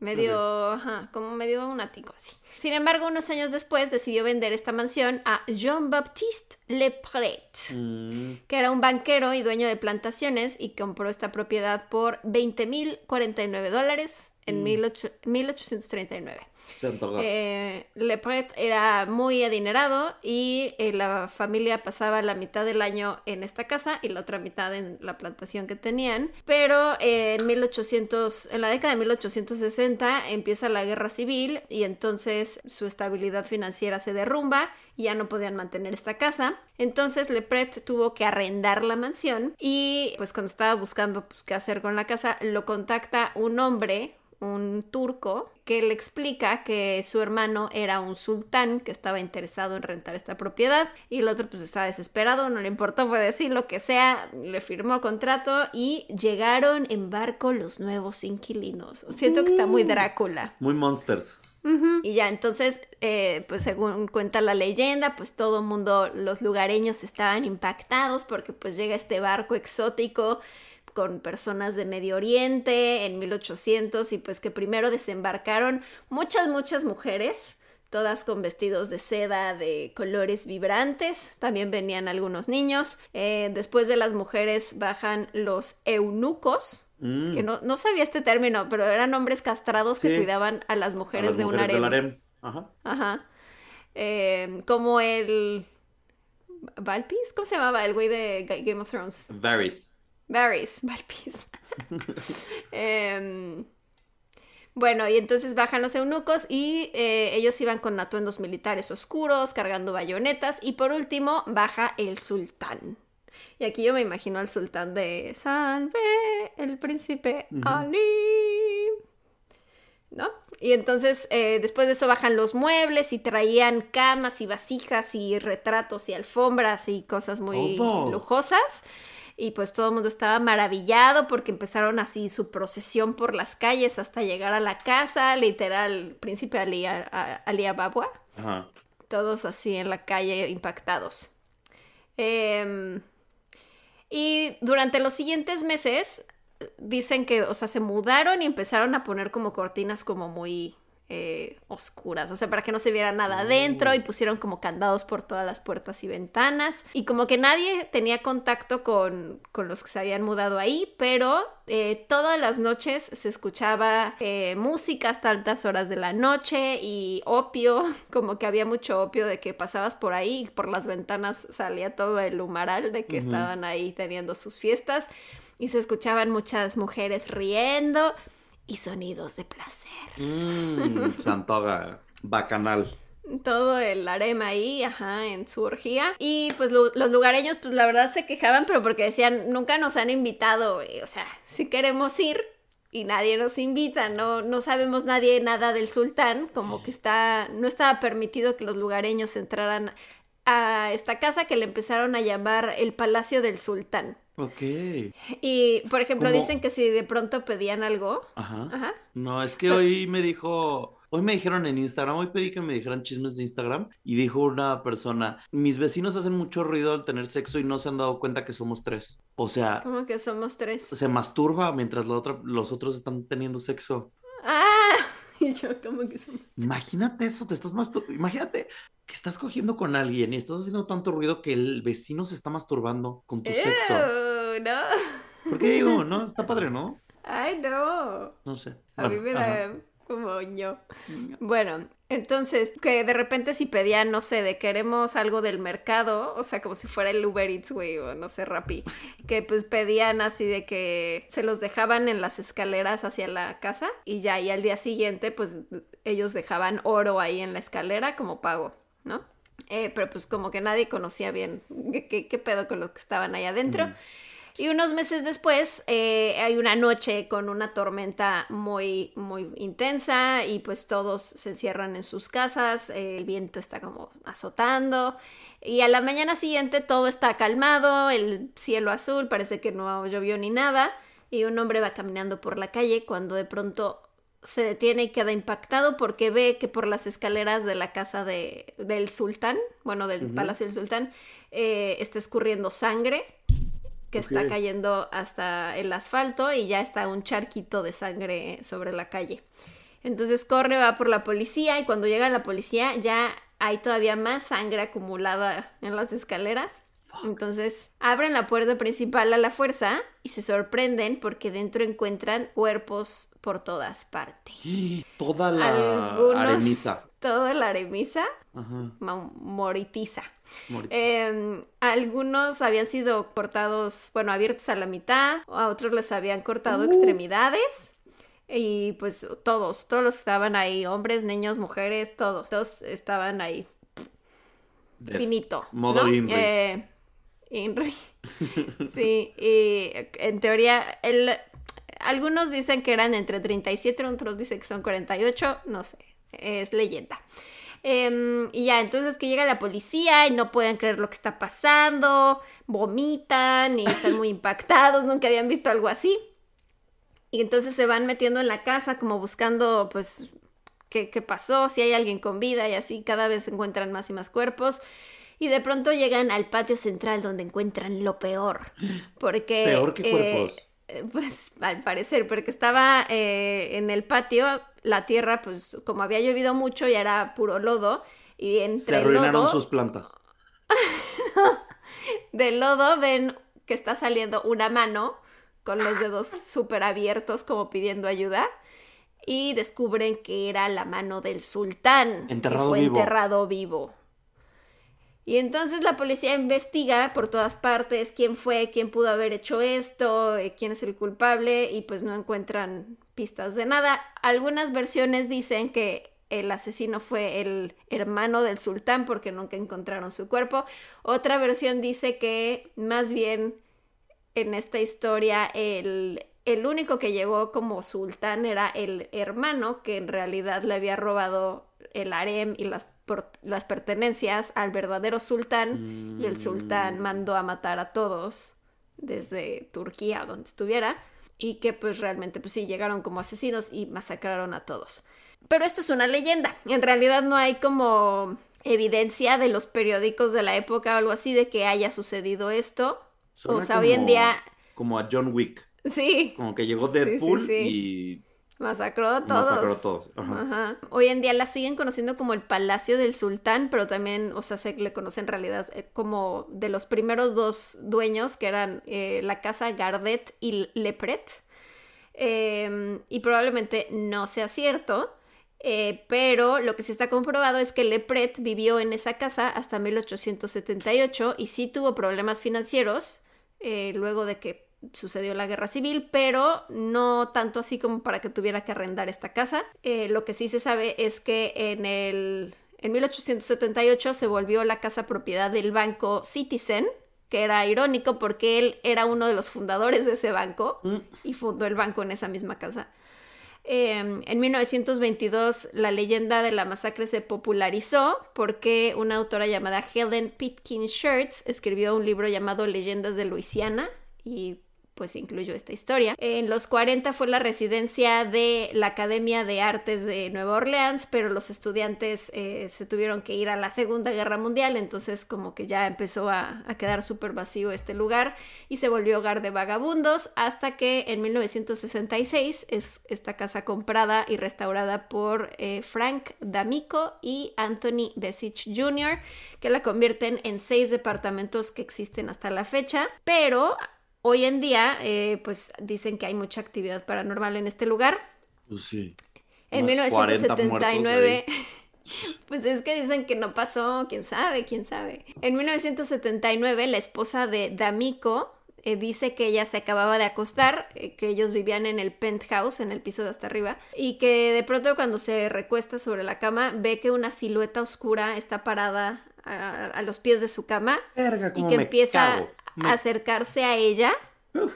medio, ajá, como medio un ático así. Sin embargo, unos años después decidió vender esta mansión a Jean-Baptiste Lepret, Mm, que era un banquero y dueño de plantaciones y compró esta propiedad por 20.049 dólares en Mm. 18 1839. se antoja. Eh, Lepret era muy adinerado y eh, la familia pasaba la mitad del año en esta casa y la otra mitad en la plantación que tenían. Pero eh, en 1800, en la década de 1860 empieza la guerra civil y entonces su estabilidad financiera se derrumba y ya no podían mantener esta casa. Entonces Lepret tuvo que arrendar la mansión y pues cuando estaba buscando pues, qué hacer con la casa, lo contacta un hombre un turco que le explica que su hermano era un sultán que estaba interesado en rentar esta propiedad y el otro pues estaba desesperado, no le importó, fue decir lo que sea, le firmó contrato y llegaron en barco los nuevos inquilinos. Siento que está muy Drácula. Muy monsters. Y ya, entonces, eh, pues según cuenta la leyenda, pues todo el mundo, los lugareños estaban impactados porque pues llega este barco exótico con personas de Medio Oriente en 1800 y pues que primero desembarcaron muchas, muchas mujeres, todas con vestidos de seda de colores vibrantes, también venían algunos niños, Eh, después de las mujeres bajan los eunucos, Mm, que no, no sabía este término, pero eran hombres castrados que cuidaban a las a mujeres las de un harem. del harem. Ajá. Ajá. Eh, como el... ¿Valpis? ¿Cómo se llamaba el güey de Ga- Game of Thrones? Varys. Varys, Valpis. Em, bueno, y entonces bajan los eunucos y eh, ellos iban con atuendos militares oscuros, cargando bayonetas. Y por último baja el sultán. Y aquí yo me imagino al sultán de Salve el príncipe. Ali. ¿No? Y entonces eh, después de eso bajan los muebles y traían camas y vasijas y retratos y alfombras y cosas muy lujosas. Y pues todo el mundo estaba maravillado porque empezaron así su procesión por las calles hasta llegar a la casa, literal, príncipe Ali, a- a- Ali todos así en la calle impactados. Em, y durante los siguientes meses eh, dicen que, o sea, se mudaron y empezaron a poner como cortinas como muy eh, oscuras, o sea, para que no se viera nada adentro y pusieron como candados por todas las puertas y ventanas y como que nadie tenía contacto con, con los que se habían mudado ahí, pero eh, todas las noches se escuchaba eh, música hasta altas horas de la noche y opio, como que había mucho opio de que pasabas por ahí y por las ventanas salía todo el humaral de que estaban ahí teniendo sus fiestas y se escuchaban muchas mujeres riendo y sonidos de placer. Mm, se antoja. Bacanal. Todo el harem ahí, ajá, en su orgía. Y pues lo- los lugareños, pues la verdad se quejaban, pero porque decían, nunca nos han invitado, güey. O sea, si queremos ir y nadie nos invita, no, no sabemos nadie nada del sultán, como que está, no estaba permitido que los lugareños entraran a esta casa que le empezaron a llamar el Palacio del Sultán. Ok. Y, por ejemplo, dicen que si de pronto pedían algo, Ajá. ajá, No, es que O sea- hoy me dijo, hoy me dijeron en Instagram, hoy pedí que me dijeran chismes de Instagram y dijo una persona, mis vecinos hacen mucho ruido al tener sexo y no se han dado cuenta que somos tres. O sea, como que somos tres. se masturba mientras la otra, los otros están teniendo sexo. ¡Ah! Y yo, como que somos Imagínate eso, te estás masturbando. Imagínate que estás cogiendo con alguien y estás haciendo tanto ruido que el vecino se está masturbando con tu sexo. Ew, no. ¿Por qué digo? No, está padre, ¿no? Ay, no. No sé. A mí me ajá. da como ño. Bueno, entonces, que de repente si pedían, no sé, de queremos algo del mercado, o sea, como si fuera el Uber Eats, güey, o no sé, Rappi, que pues pedían así de que se los dejaban en las escaleras hacia la casa y ya, y al día siguiente, pues ellos dejaban oro ahí en la escalera como pago, ¿no? Eh, pero pues como que nadie conocía bien qué, pedo con los que estaban ahí adentro. Mm. Y unos meses después eh, hay una noche con una tormenta muy, muy intensa y pues todos se encierran en sus casas, eh, el viento está como azotando y a la mañana siguiente todo está calmado, el cielo azul, parece que no llovió ni nada y un hombre va caminando por la calle cuando de pronto se detiene y queda impactado porque ve que por las escaleras de la casa de, del sultán, bueno, del palacio del sultán, eh, está escurriendo sangre que está cayendo hasta el asfalto y ya está un charquito de sangre sobre la calle. Entonces corre, va por la policía y cuando llega la policía ya hay todavía más sangre acumulada en las escaleras. Entonces abren la puerta principal a la fuerza y se sorprenden porque dentro encuentran cuerpos por todas partes. Toda la Algunos- areniza. Toda la aremisa Ajá. moritiza. Mori- Eh, algunos habían sido cortados, bueno, abiertos a la mitad, a otros les habían cortado Uh. extremidades. Y pues todos, todos los que estaban ahí, hombres, niños, mujeres, todos, todos estaban ahí, Death. finito. Modo ¿no? Eh, Inri. sí, y en teoría, el, algunos dicen que eran entre 37, otros dicen que son 48, no sé, es leyenda. Em, y ya, entonces que llega la policía y no pueden creer lo que está pasando, vomitan y están muy impactados, nunca habían visto algo así. Y entonces se van metiendo en la casa como buscando, pues, qué, qué pasó, si hay alguien con vida y así cada vez encuentran más y más cuerpos. Y de pronto llegan al patio central donde encuentran lo peor. Porque... Peor que eh, cuerpos. eh, Pues al parecer, porque estaba eh, en el patio, la tierra, pues como había llovido mucho y era puro lodo, y entre Se arruinaron lodo, sus plantas. del lodo ven que está saliendo una mano con los dedos súper abiertos como pidiendo ayuda y descubren que era la mano del sultán que Enterrado fue vivo. enterrado vivo. Y entonces la policía investiga por todas partes quién fue, quién pudo haber hecho esto, eh, quién es el culpable y pues no encuentran pistas de nada. Algunas versiones dicen que el asesino fue el hermano del sultán porque nunca encontraron su cuerpo. Otra versión dice que más bien en esta historia el, el único que llegó como sultán era el hermano que en realidad le había robado el harem y las, por- las pertenencias al verdadero sultán y el sultán Mm. mandó a matar a todos desde Turquía donde estuviera y que pues realmente pues sí llegaron como asesinos y masacraron a todos. Pero esto es una leyenda. En realidad no hay como evidencia de los periódicos de la época o algo así de que haya sucedido esto. Suena o sea, hoy en día Como a John Wick. sí, Como que llegó Sí, sí, Deadpool sí. y masacró a todos. masacró a todos. Ajá. Ajá. Hoy en día la siguen conociendo como el Palacio del Sultán, pero también, o sea, se le conoce en realidad eh, como de los primeros dos dueños, que eran eh, la casa Gardet y Lepret. Eh, y probablemente no sea cierto, eh, pero lo que sí está comprobado es que Lepret vivió en esa casa hasta 1878 y sí tuvo problemas financieros luego de que sucedió la guerra civil, pero no tanto así como para que tuviera que arrendar esta casa. Eh, lo que sí se sabe es que en el en 1878 se volvió la casa propiedad del banco Citizen, que era irónico porque él era uno de los fundadores de ese banco Mm. y fundó el banco en esa misma casa. Eh, en 1922 la leyenda de la masacre se popularizó porque una autora llamada Helen Pitkin Shirts escribió un libro llamado Leyendas de Luisiana y pues incluyó esta historia. En los 40 fue la residencia de la Academia de Artes de Nueva Orleans, pero los estudiantes eh, se tuvieron que ir a la Segunda Guerra Mundial, entonces como que ya empezó a, quedar súper vacío este lugar y se volvió hogar de vagabundos hasta que en 1966 es esta casa comprada y restaurada por eh, Frank D'Amico y Anthony Desich Jr., que la convierten en seis departamentos que existen hasta la fecha, pero hoy en día eh, pues dicen que hay mucha actividad paranormal en este lugar. Pues sí. En Unos 40 muertos 1979... Pues es que dicen que no pasó, quién sabe, quién sabe. En 1979, la esposa de D'Amico eh, dice que ella se acababa de acostar, eh, que ellos vivían en el penthouse, en el piso de hasta arriba, y que de pronto cuando se recuesta sobre la cama ve que una silueta oscura está parada a, a los pies de su cama Verga, y que empieza cago. Acercarse a ella, Uf,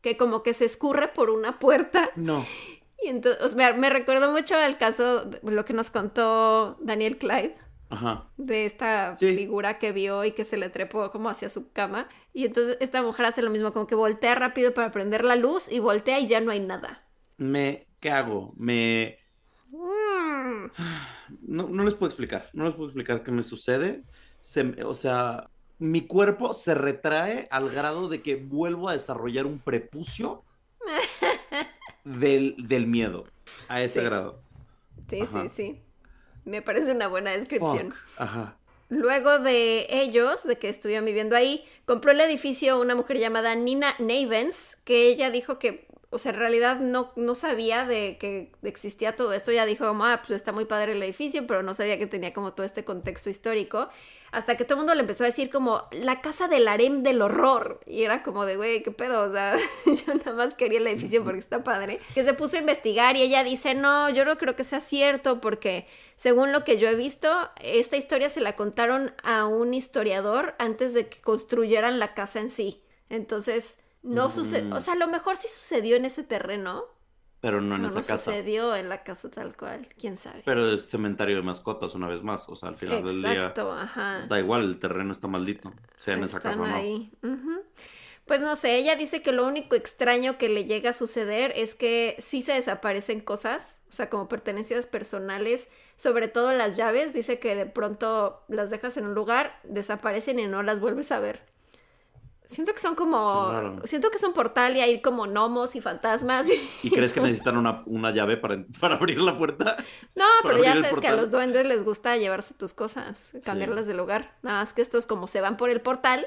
que como que se escurre por una puerta. no. Y entonces, me, me recordó mucho al caso, de lo que nos contó Daniel Clyde, Ajá. de esta Sí. figura que vio y que se le trepó como hacia su cama. Y entonces esta mujer hace lo mismo, como que voltea rápido para prender la luz y voltea y ya no hay nada. Me cago. Me. Mm. No, no les puedo explicar. No les puedo explicar qué me sucede. Se o sea, mi cuerpo se retrae al grado de que vuelvo a desarrollar un prepucio del, del miedo. A ese Sí. grado. Sí, Ajá. sí, sí. Me parece una buena descripción. Fuck. Ajá. Luego de ellos, de que estuvieron viviendo ahí, compró el edificio una mujer llamada Nina Navens, que ella dijo que, o sea, en realidad no, no sabía de que existía todo esto. Ella dijo, ah, pues está muy padre el edificio, pero no sabía que tenía como todo este contexto histórico. Hasta que todo el mundo le empezó a decir como, la casa del harem del horror. Y era como de, güey, qué pedo, o sea, yo nada más quería el edificio porque está padre. Que se puso a investigar y ella dice, no, yo no creo que sea cierto porque según lo que yo he visto, esta historia se la contaron a un historiador antes de que construyeran la casa en sí. Entonces, no Mm. sucedió, o sea, a lo mejor sí sucedió en ese terreno, Pero no en pero esa no casa. sucedió en la casa tal cual, quién sabe. Pero es cementerio de mascotas una vez más. O sea, al final del día. Exacto, ajá. Da igual, el terreno está maldito. Sea en esa casa Están o no. Pues no sé, ella dice que lo único extraño que le llega a suceder es que sí se desaparecen cosas, o sea, como pertenencias personales, sobre todo las llaves, dice que de pronto las dejas en un lugar, desaparecen y no las vuelves a ver. Siento que son como, siento que es un portal y hay como gnomos y fantasmas. ¿Y crees que necesitan una, una llave para, para abrir la puerta? No, pero ya sabes que a los duendes les gusta llevarse tus cosas, cambiarlas de lugar. Nada más que estos como se van por el portal,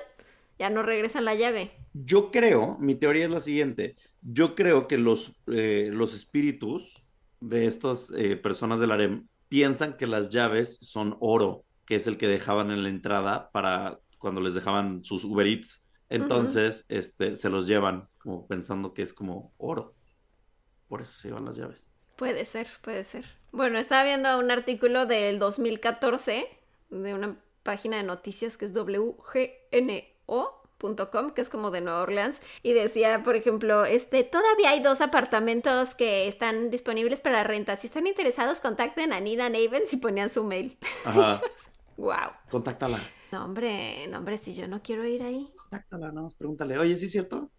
ya no regresan la llave. Yo creo, mi teoría es la siguiente. Yo creo que los, eh, los espíritus de estas eh, personas del harem piensan que las llaves son oro, que es el que dejaban en la entrada para cuando les dejaban sus Uber Eats. Entonces, este, se los llevan como pensando que es como oro. Por eso se llevan las llaves. Puede ser, puede ser. Bueno, estaba viendo un artículo del 2014 de una página de noticias que es WGNO.com, que es como de Nueva Orleans, y decía, por ejemplo, este, todavía hay dos apartamentos que están disponibles para renta. Si están interesados, contacten a Nina Navens y ponían su mail. Ajá. wow. Contáctala. No, hombre, no, hombre, si yo no quiero ir ahí. Contáctala, nada más pregúntale. Oye, ¿sí es cierto?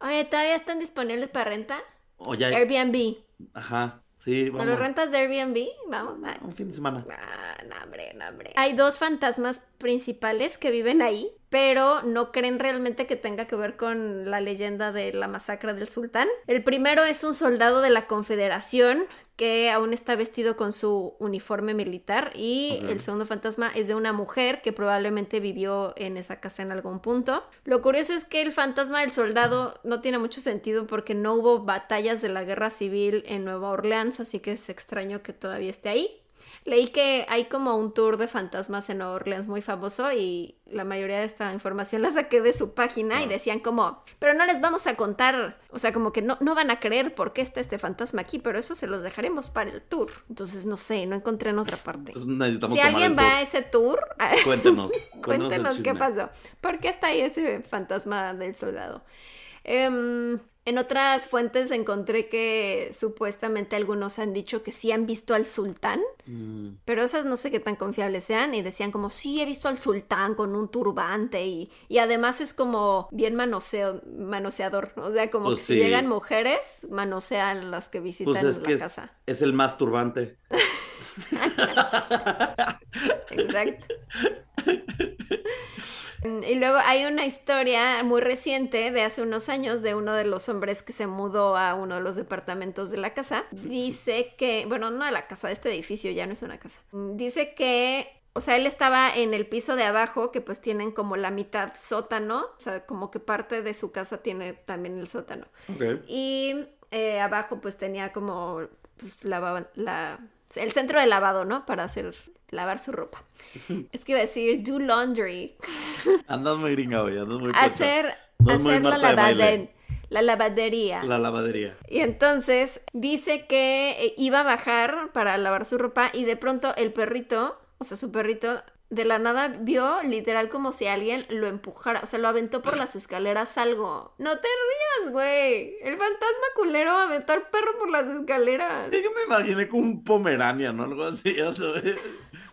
Oye, ¿todavía están disponibles para renta? O ya. Airbnb. Ajá. Sí, ¿Me lo vamos. rentas de Airbnb? Vamos, va. Un fin de semana. Ah, no, hombre, no, hombre. Hay dos fantasmas principales que viven ahí, pero no creen realmente que tenga que ver con la leyenda de la masacre del sultán. El primero es un soldado de la Confederación que aún está vestido con su uniforme militar y el segundo fantasma es de una mujer que probablemente vivió en esa casa en algún punto. Lo curioso es que el fantasma del soldado no tiene mucho sentido porque no hubo batallas de la guerra civil en Nueva Orleans, así que es extraño que todavía esté ahí. Leí que hay como un tour de fantasmas en Nueva Orleans muy famoso y la mayoría de esta información la saqué de su página y decían como, pero no les vamos a contar, o sea, como que no, no van a creer por qué está este fantasma aquí, pero eso se los dejaremos para el tour. Entonces, no sé, no encontré en otra parte. Si alguien va a ese tour, Cuéntenos. Cuéntenos, qué pasó. ¿Por qué está ahí ese fantasma del soldado? Em, En otras fuentes encontré que supuestamente algunos han dicho que sí han visto al sultán, Mm, pero esas no sé qué tan confiables sean y decían como sí he visto al sultán con un turbante y, y además es como bien manoseo, manoseador, o sea, como Pues que si llegan mujeres, manosean las que visitan Pues es la que es, casa. es el más turbante. Exacto. Y luego hay una historia muy reciente de hace unos años de uno de los hombres que se mudó a uno de los departamentos de la casa. Dice que, bueno, no de la casa, de este edificio ya no es una casa. Dice que, o sea, él estaba en el piso de abajo, que pues tienen como la mitad sótano, o sea, como que parte de su casa tiene también el sótano. Y eh, abajo pues tenía como pues, la, el centro de lavado, ¿no? Para hacer, lavar su ropa. Es que iba a decir do laundry. Andas muy gringa hoy, andas muy hacer No es hacer la, lavaden- la lavadería. La lavadería. Y entonces dice que eh, iba a bajar para lavar su ropa y de pronto el perrito, o sea, su perrito, de la nada vio literal como si alguien lo empujara, o sea, lo aventó por las escaleras algo. No te rías, güey. El fantasma culero aventó al perro por las escaleras. Sí que me imaginé como un pomeranian o algo así, ya sabes.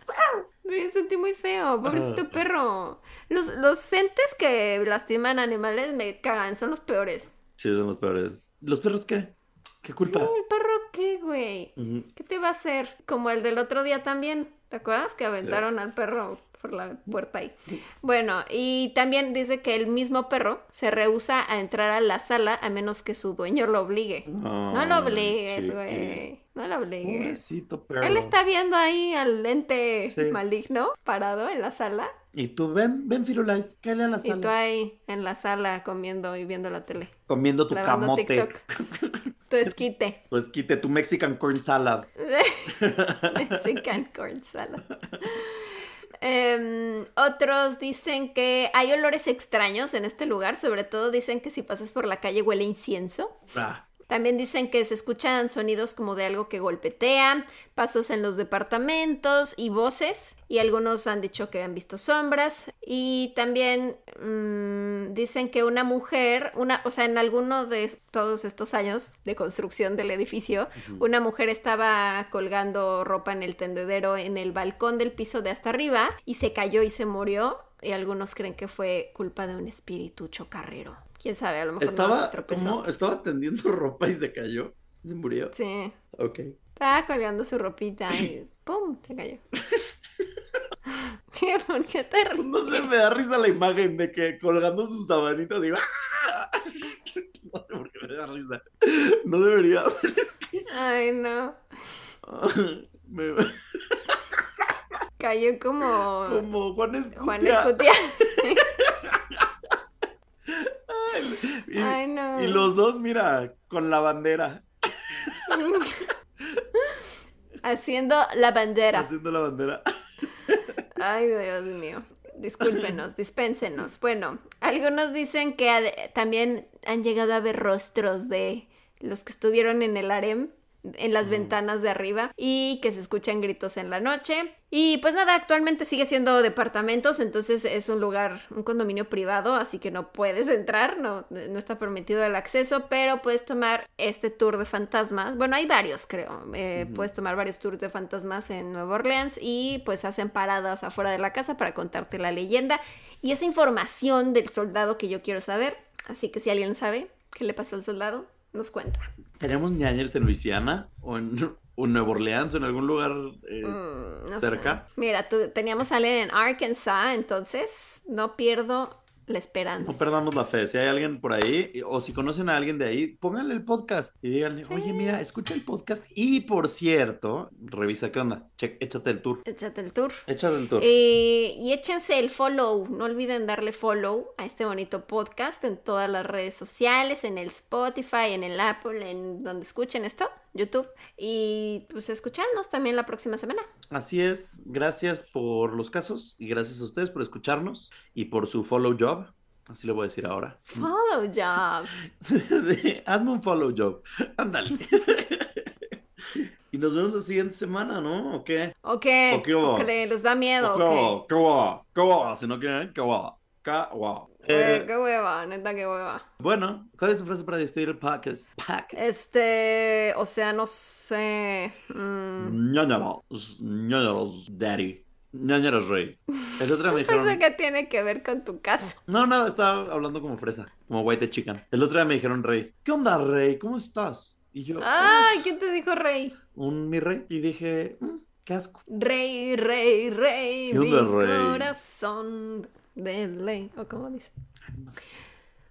Me sentí muy feo, pobrecito perro. Los, los entes que lastiman animales me cagan, son los peores. Sí, son los peores. ¿Los perros qué? ¿Qué Sí, culpa? el perro qué, güey. ¿Qué te va a hacer? Como el del otro día también. ¿Te acuerdas? Que aventaron al perro por la puerta ahí. Bueno, y también dice que el mismo perro se rehúsa a entrar a la sala a menos que su dueño lo obligue. No lo obligues, güey. No lo obligues. Perro. Él está viendo ahí al ente Sí. maligno parado en la sala. Y tú, ven, ven, Firulais, cállale a la Y tú sala. ahí en la sala comiendo y viendo la tele. Comiendo tu camote. TikTok. Tu esquite. Pues quite tu Mexican corn salad. Mexican corn salad. Em, otros dicen que hay olores extraños en este lugar, sobre todo dicen que si pasas por la calle huele incienso. Ah, También dicen que se escuchan sonidos como de algo que golpetea, pasos en los departamentos y voces. Y algunos han dicho que han visto sombras. Y también mm, dicen que una mujer, una, o sea, en alguno de todos estos años de construcción del edificio, una mujer estaba colgando ropa en el tendedero en el balcón del piso de hasta arriba y se cayó y se murió. Y algunos creen que fue culpa de un espíritu chocarrero. Quién sabe, a lo mejor no se estaba. Estaba tendiendo ropa y se cayó. Se murió. Sí. Ok. Estaba colgando su ropita y ¡pum! se cayó. ¿Qué? ¿Por qué te ríes? No sé, me da risa la imagen de que colgando sus sabanitas digo ¡Ah! No sé por qué me da risa. No debería. Ay, no. Me- Cayó como Como Juan Escutia. Juan Escutia. Y, Ay, no. y los dos, mira, con la bandera. Haciendo la bandera. Haciendo la bandera. Ay, Dios mío. Discúlpenos, dispénsenos. Bueno, algunos dicen que también han llegado a ver rostros de los que estuvieron en el harem, en las ventanas de arriba, y que se escuchan gritos en la noche. Y pues nada, actualmente sigue siendo departamentos, entonces es un lugar, un condominio privado, así que no puedes entrar, no, no está permitido el acceso, pero puedes tomar este tour de fantasmas. Bueno, hay varios, creo. Eh. Puedes tomar varios tours de fantasmas en Nueva Orleans y pues hacen paradas afuera de la casa para contarte la leyenda y esa información del soldado que yo quiero saber. Así que si alguien sabe qué le pasó al soldado, nos cuenta. ¿Tenemos ñañers en Luisiana? ¿O en, o en Nueva Orleans? ¿O en algún lugar eh, Mm, no cerca? sé. Mira, tú, teníamos a alguien en Arkansas, entonces no pierdo la esperanza. No perdamos la fe. Si hay alguien por ahí, o si conocen a alguien de ahí, pónganle el podcast y díganle, Sí. oye, mira, escucha el podcast. Y por cierto, revisa qué onda. Che, échate el tour. Échate el tour. Échate el tour. Eh, y échense el follow, no olviden darle follow a este bonito podcast en todas las redes sociales, en el Spotify, en el Apple, en donde escuchen esto, YouTube. Y pues escucharnos también la próxima semana. Así es. Gracias por los casos y gracias a ustedes por escucharnos y por su follow job. Así lo voy a decir ahora. Follow job. Sí, hazme un follow job. Ándale. y nos vemos la siguiente semana, ¿no? ¿O qué? ¿O qué? ¿O qué? ¿O qué les da miedo? ¿O ¿O qué qué? va? ¿Qué va? ¿Qué? Si no quieren, ¿qué va? ¿Qué? Eh, qué hueva, neta, qué hueva. bueno, ¿cuál es tu frase para despedir el podcast? Podcast. Este, o sea, no sé. mm, ñañaros, ñañaros, daddy. ñañaros, rey. El otro día me dijeron... qué tiene que ver con tu caso. No, nada, estaba hablando como fresa, como white chicken. El otro día me dijeron rey. ¿Qué onda, rey? ¿Cómo estás? Y yo, Ay, ¿quién te dijo rey? un mi rey. Y dije, "Mm, qué asco. Rey, rey, rey, ¿Qué mi onda, rey? corazón de ley. ¿O cómo dice? No sé.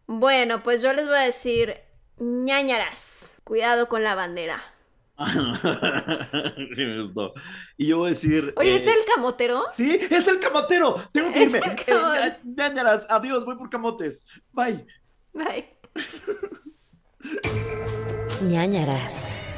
Bueno, pues yo les voy a decir ñañaras. Cuidado con la bandera. sí, me gustó. Y yo voy a decir. Oye, eh, ¿es el camotero? Sí, es el camotero. Tengo que Es irme. Eh, ñañaras, adiós, voy por camotes. Bye. Bye. ñañaras.